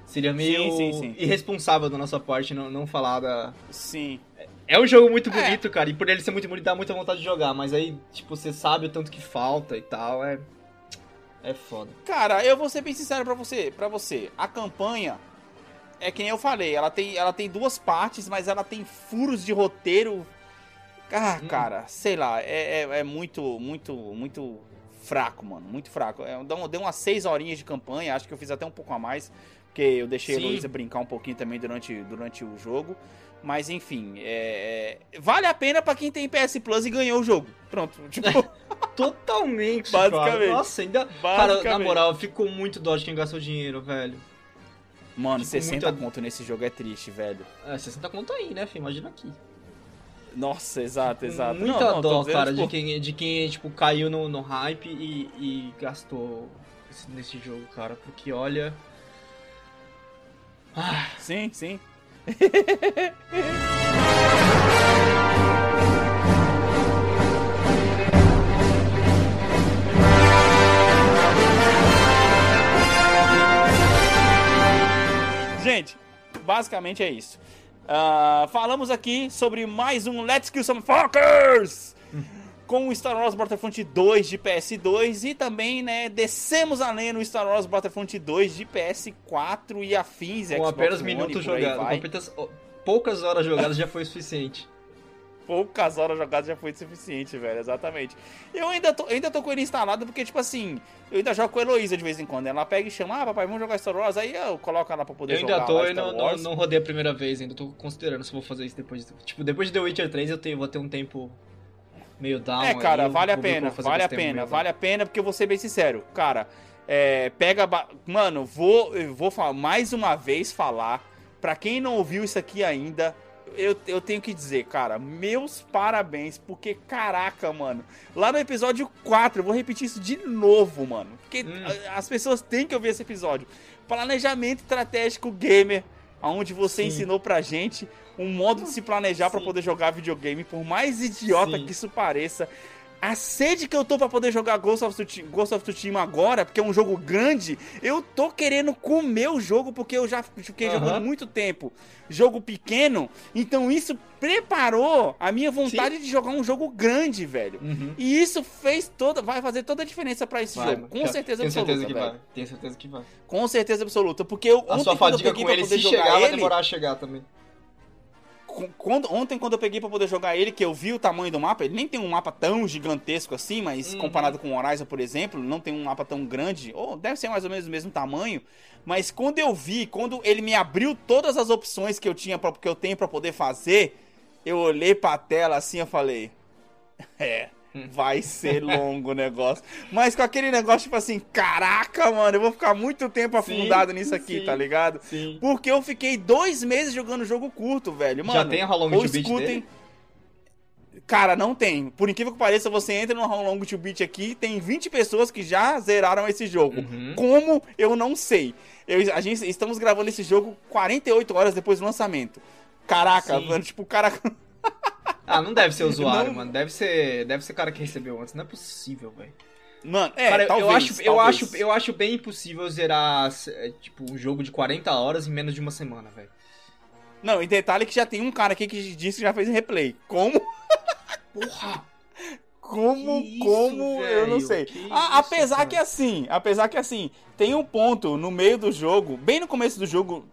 Seria meio Sim, sim, sim. irresponsável da nossa parte não, não falar da, Sim. É um jogo muito bonito, é. cara, e por ele ser muito bonito dá muita vontade de jogar, mas aí, tipo, você sabe o tanto que falta e tal, é. É foda. Cara, eu vou ser bem sincero pra você, para você. A campanha é que nem eu falei, ela tem, ela tem duas partes, mas ela tem furos de roteiro. Ah, hum. cara, sei lá, é, é, é, muito, muito, muito fraco, mano. Muito fraco. É, deu umas seis horinhas de campanha, acho que eu fiz até um pouco a mais, porque eu deixei Sim. a Heloísa brincar um pouquinho também durante, durante o jogo. Mas enfim, é, é, vale a pena para quem tem PS Plus e ganhou o jogo. Pronto, tipo. Totalmente, Basicamente. Cara. Nossa, ainda. Cara, na moral, ficou muito dó de quem gastou dinheiro, velho. Mano, ficou 60 muito... conto nesse jogo é triste, velho. É, 60 conto aí, né, filho? Imagina aqui. Nossa, exato, exato. Muita não, não, dó, cara, tipo... de, quem, de quem, tipo, caiu no, no hype e, e gastou nesse jogo, cara. Porque olha. Ah. Sim, sim. Gente, basicamente é isso. Uh, falamos aqui sobre mais um Let's Kill Some Fuckers! com o Star Wars Battlefront 2 de PS2 e também, né, descemos além no Star Wars Battlefront 2 de PS4 e afins. Com Xbox apenas One, minutos jogados, poucas horas jogadas já foi o suficiente. Poucas horas jogadas já foi suficiente, velho, exatamente. Eu ainda tô, ainda tô com ele instalado porque, tipo assim, eu ainda jogo com a Heloísa de vez em quando. Ela pega e chama, ah, papai, vamos jogar Star Wars. Aí eu coloco ela pra poder eu jogar. Eu ainda tô e não, não, rodei a primeira vez, ainda tô considerando se vou fazer isso depois. De, tipo, depois de The Witcher 3 eu tenho, vou ter um tempo meio down. É, cara, aí, vale a pena, vale a pena, vale a pena, porque eu vou ser bem sincero, cara. É, pega. Mano, vou, vou falar, mais uma vez falar. Pra quem não ouviu isso aqui ainda, eu, eu tenho que dizer, cara, meus parabéns, porque caraca, mano. Lá no episódio 4, eu vou repetir isso de novo, mano. Porque hum. as pessoas têm que ouvir esse episódio. Planejamento estratégico gamer, onde você Sim. ensinou pra gente um modo de se planejar para poder jogar videogame, por mais idiota Sim. que isso pareça. A sede que eu tô pra poder jogar Ghost of, Tsushima, Ghost of Tsushima agora, porque é um jogo grande, eu tô querendo comer o jogo, porque eu já fiquei uhum. jogando muito tempo. Jogo pequeno, então isso preparou a minha vontade Sim. de jogar um jogo grande, velho. Uhum. E isso fez toda, vai fazer toda a diferença para esse vai, jogo, com certeza tenho absoluta. Certeza que vai. Tenho certeza que vai. Com certeza absoluta, porque eu, a sua fadiga com ele se chegar, ele, vai demorar a chegar também quando, ontem, quando eu peguei para poder jogar ele, que eu vi o tamanho do mapa, ele nem tem um mapa tão gigantesco assim, mas uhum. comparado com o Horizon, por exemplo, não tem um mapa tão grande, ou deve ser mais ou menos o mesmo tamanho. Mas quando eu vi, quando ele me abriu todas as opções que eu tinha pra, que eu tenho para poder fazer, eu olhei para a tela assim, eu falei, é, vai ser longo o negócio. Mas com aquele negócio, tipo assim, caraca, mano, eu vou ficar muito tempo afundado sim, nisso aqui, sim, tá ligado? Sim. Porque eu fiquei dois meses jogando jogo curto, velho. Mano, Já tem a Long to escutem... Beat Cara, não tem. Por incrível que pareça, você entra no How Long to Beat aqui, tem 20 pessoas que já zeraram esse jogo. Uhum. Como? Eu não sei. Eu, a gente, estamos gravando esse jogo 48 horas depois do lançamento. Caraca, mano, tipo, o cara... Ah, não deve ser usuário, não... mano. Deve ser, deve ser cara que recebeu antes. Não é possível, velho. Mano, é, cara, talvez, eu acho, talvez. eu acho, eu acho bem impossível zerar é, tipo um jogo de 40 horas em menos de uma semana, velho. Não, e detalhe que já tem um cara aqui que disse que já fez replay. Como? Porra. Como, que como, isso, eu não sei. Que A, apesar isso, que assim, apesar que assim, tem um ponto no meio do jogo, bem no começo do jogo,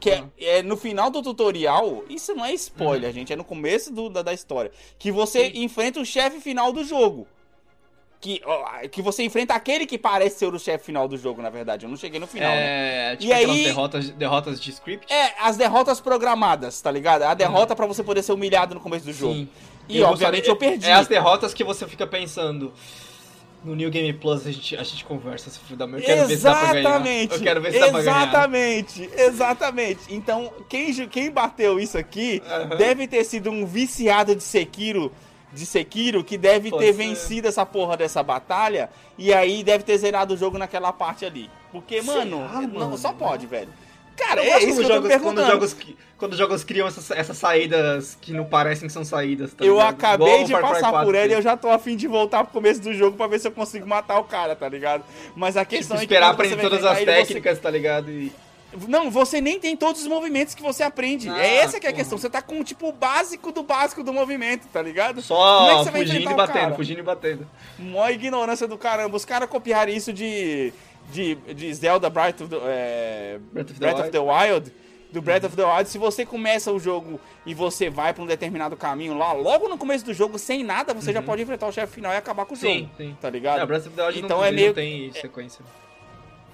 que é, é, no final do tutorial, isso não é spoiler, uhum. gente, é no começo do, da, da história. Que você Sim. enfrenta o chefe final do jogo. Que, ó, que você enfrenta aquele que parece ser o chefe final do jogo, na verdade. Eu não cheguei no final. É, né? tipo e aí, derrotas, derrotas de script? É, as derrotas programadas, tá ligado? A derrota uhum. para você poder ser humilhado no começo do jogo. Sim. E, e obviamente eu perdi. É as derrotas que você fica pensando. No New Game Plus a gente, a gente conversa se for da Eu quero ver se dá pra ganhar. Eu quero ver se dá pra ganhar. Exatamente, exatamente. Então, quem, quem bateu isso aqui uhum. deve ter sido um viciado de Sekiro de Sekiro que deve Pode ter ser. vencido essa porra dessa batalha e aí deve ter zerado o jogo naquela parte ali. Porque, mano, não, mano? só pode, velho. Cara, é isso que eu tô quando jogos, quando jogos criam essas, essas saídas que não parecem que são saídas. Tá eu acabei de passar por ela e eu já tô afim de voltar pro começo do jogo pra ver se eu consigo matar o cara, tá ligado? Mas a questão tipo, é que. Esperar aprender todas as técnicas, você... tá ligado? E... Não, você nem tem todos os movimentos que você aprende. Ah, é essa que é a porra. questão. Você tá com, tipo, o básico do básico do movimento, tá ligado? Como é Só que você vai fugindo e batendo, fugindo e batendo. Mó ignorância do caramba. Os caras copiaram isso de, de, de Zelda Breath of the, é, Breath of the Breath of Wild. the Wild. Do Breath of the Wild, se você começa o jogo e você vai pra um determinado caminho lá, logo no começo do jogo, sem nada, você já pode enfrentar o chefe final e acabar com o Uhum. Sim, jogo. sim. Tá ligado? É, Breath of the Wild Então não, é meio- não tem sequência.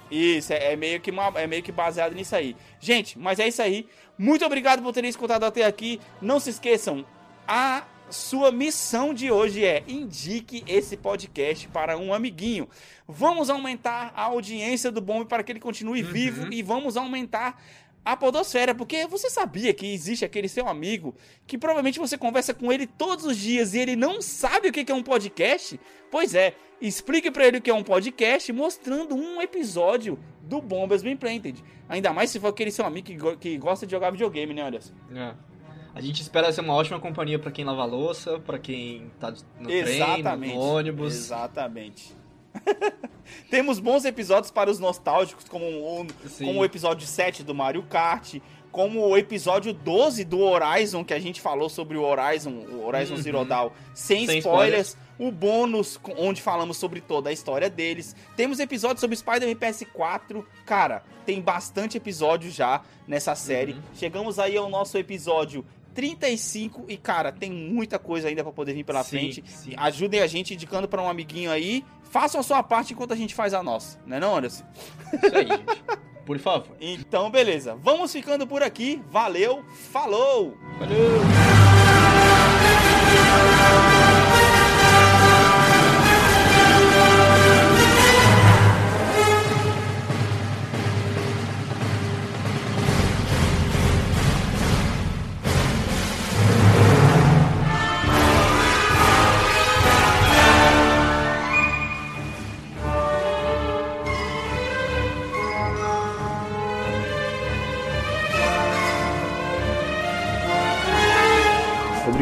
Isso, é, é meio que uma- é meio que baseado nisso aí. Gente, mas é isso aí. Muito obrigado por terem escutado até aqui. Não se esqueçam, a sua missão de hoje é indique esse podcast para um amiguinho. Vamos aumentar a audiência do Bombe para que ele continue vivo e vamos aumentar a podosfera, porque você sabia que existe aquele seu amigo que provavelmente você conversa com ele todos os dias e ele não sabe o que é um podcast? Pois é, explique pra ele o que é um podcast mostrando um episódio do Bombas Bem Planted. Ainda mais se for aquele seu amigo que, go- que gosta de jogar videogame, né, Anderson? É. A gente espera ser uma ótima companhia pra quem lava louça, pra quem tá no trem, no ônibus. Exatamente. Temos bons episódios para os nostálgicos, como o, como o episódio 7 do Mario Kart, como o episódio 12 do Horizon, que a gente falou sobre o Horizon, o Horizon Uhum. Zero Dawn, sem, Sem spoilers. O bônus, onde falamos sobre toda a história deles. Temos episódios sobre Spider-Man PS4. Cara, tem bastante episódio já nessa série. Uhum. Chegamos aí ao nosso episódio 35 e, cara, tem muita coisa ainda pra poder vir pela Sim, frente. sim. Ajudem a gente indicando pra um amiguinho aí. Façam a sua parte enquanto a gente faz a nossa, né não, Anderson? Isso aí, gente. Por favor. Então, beleza. Vamos ficando por aqui. Valeu, falou! Valeu!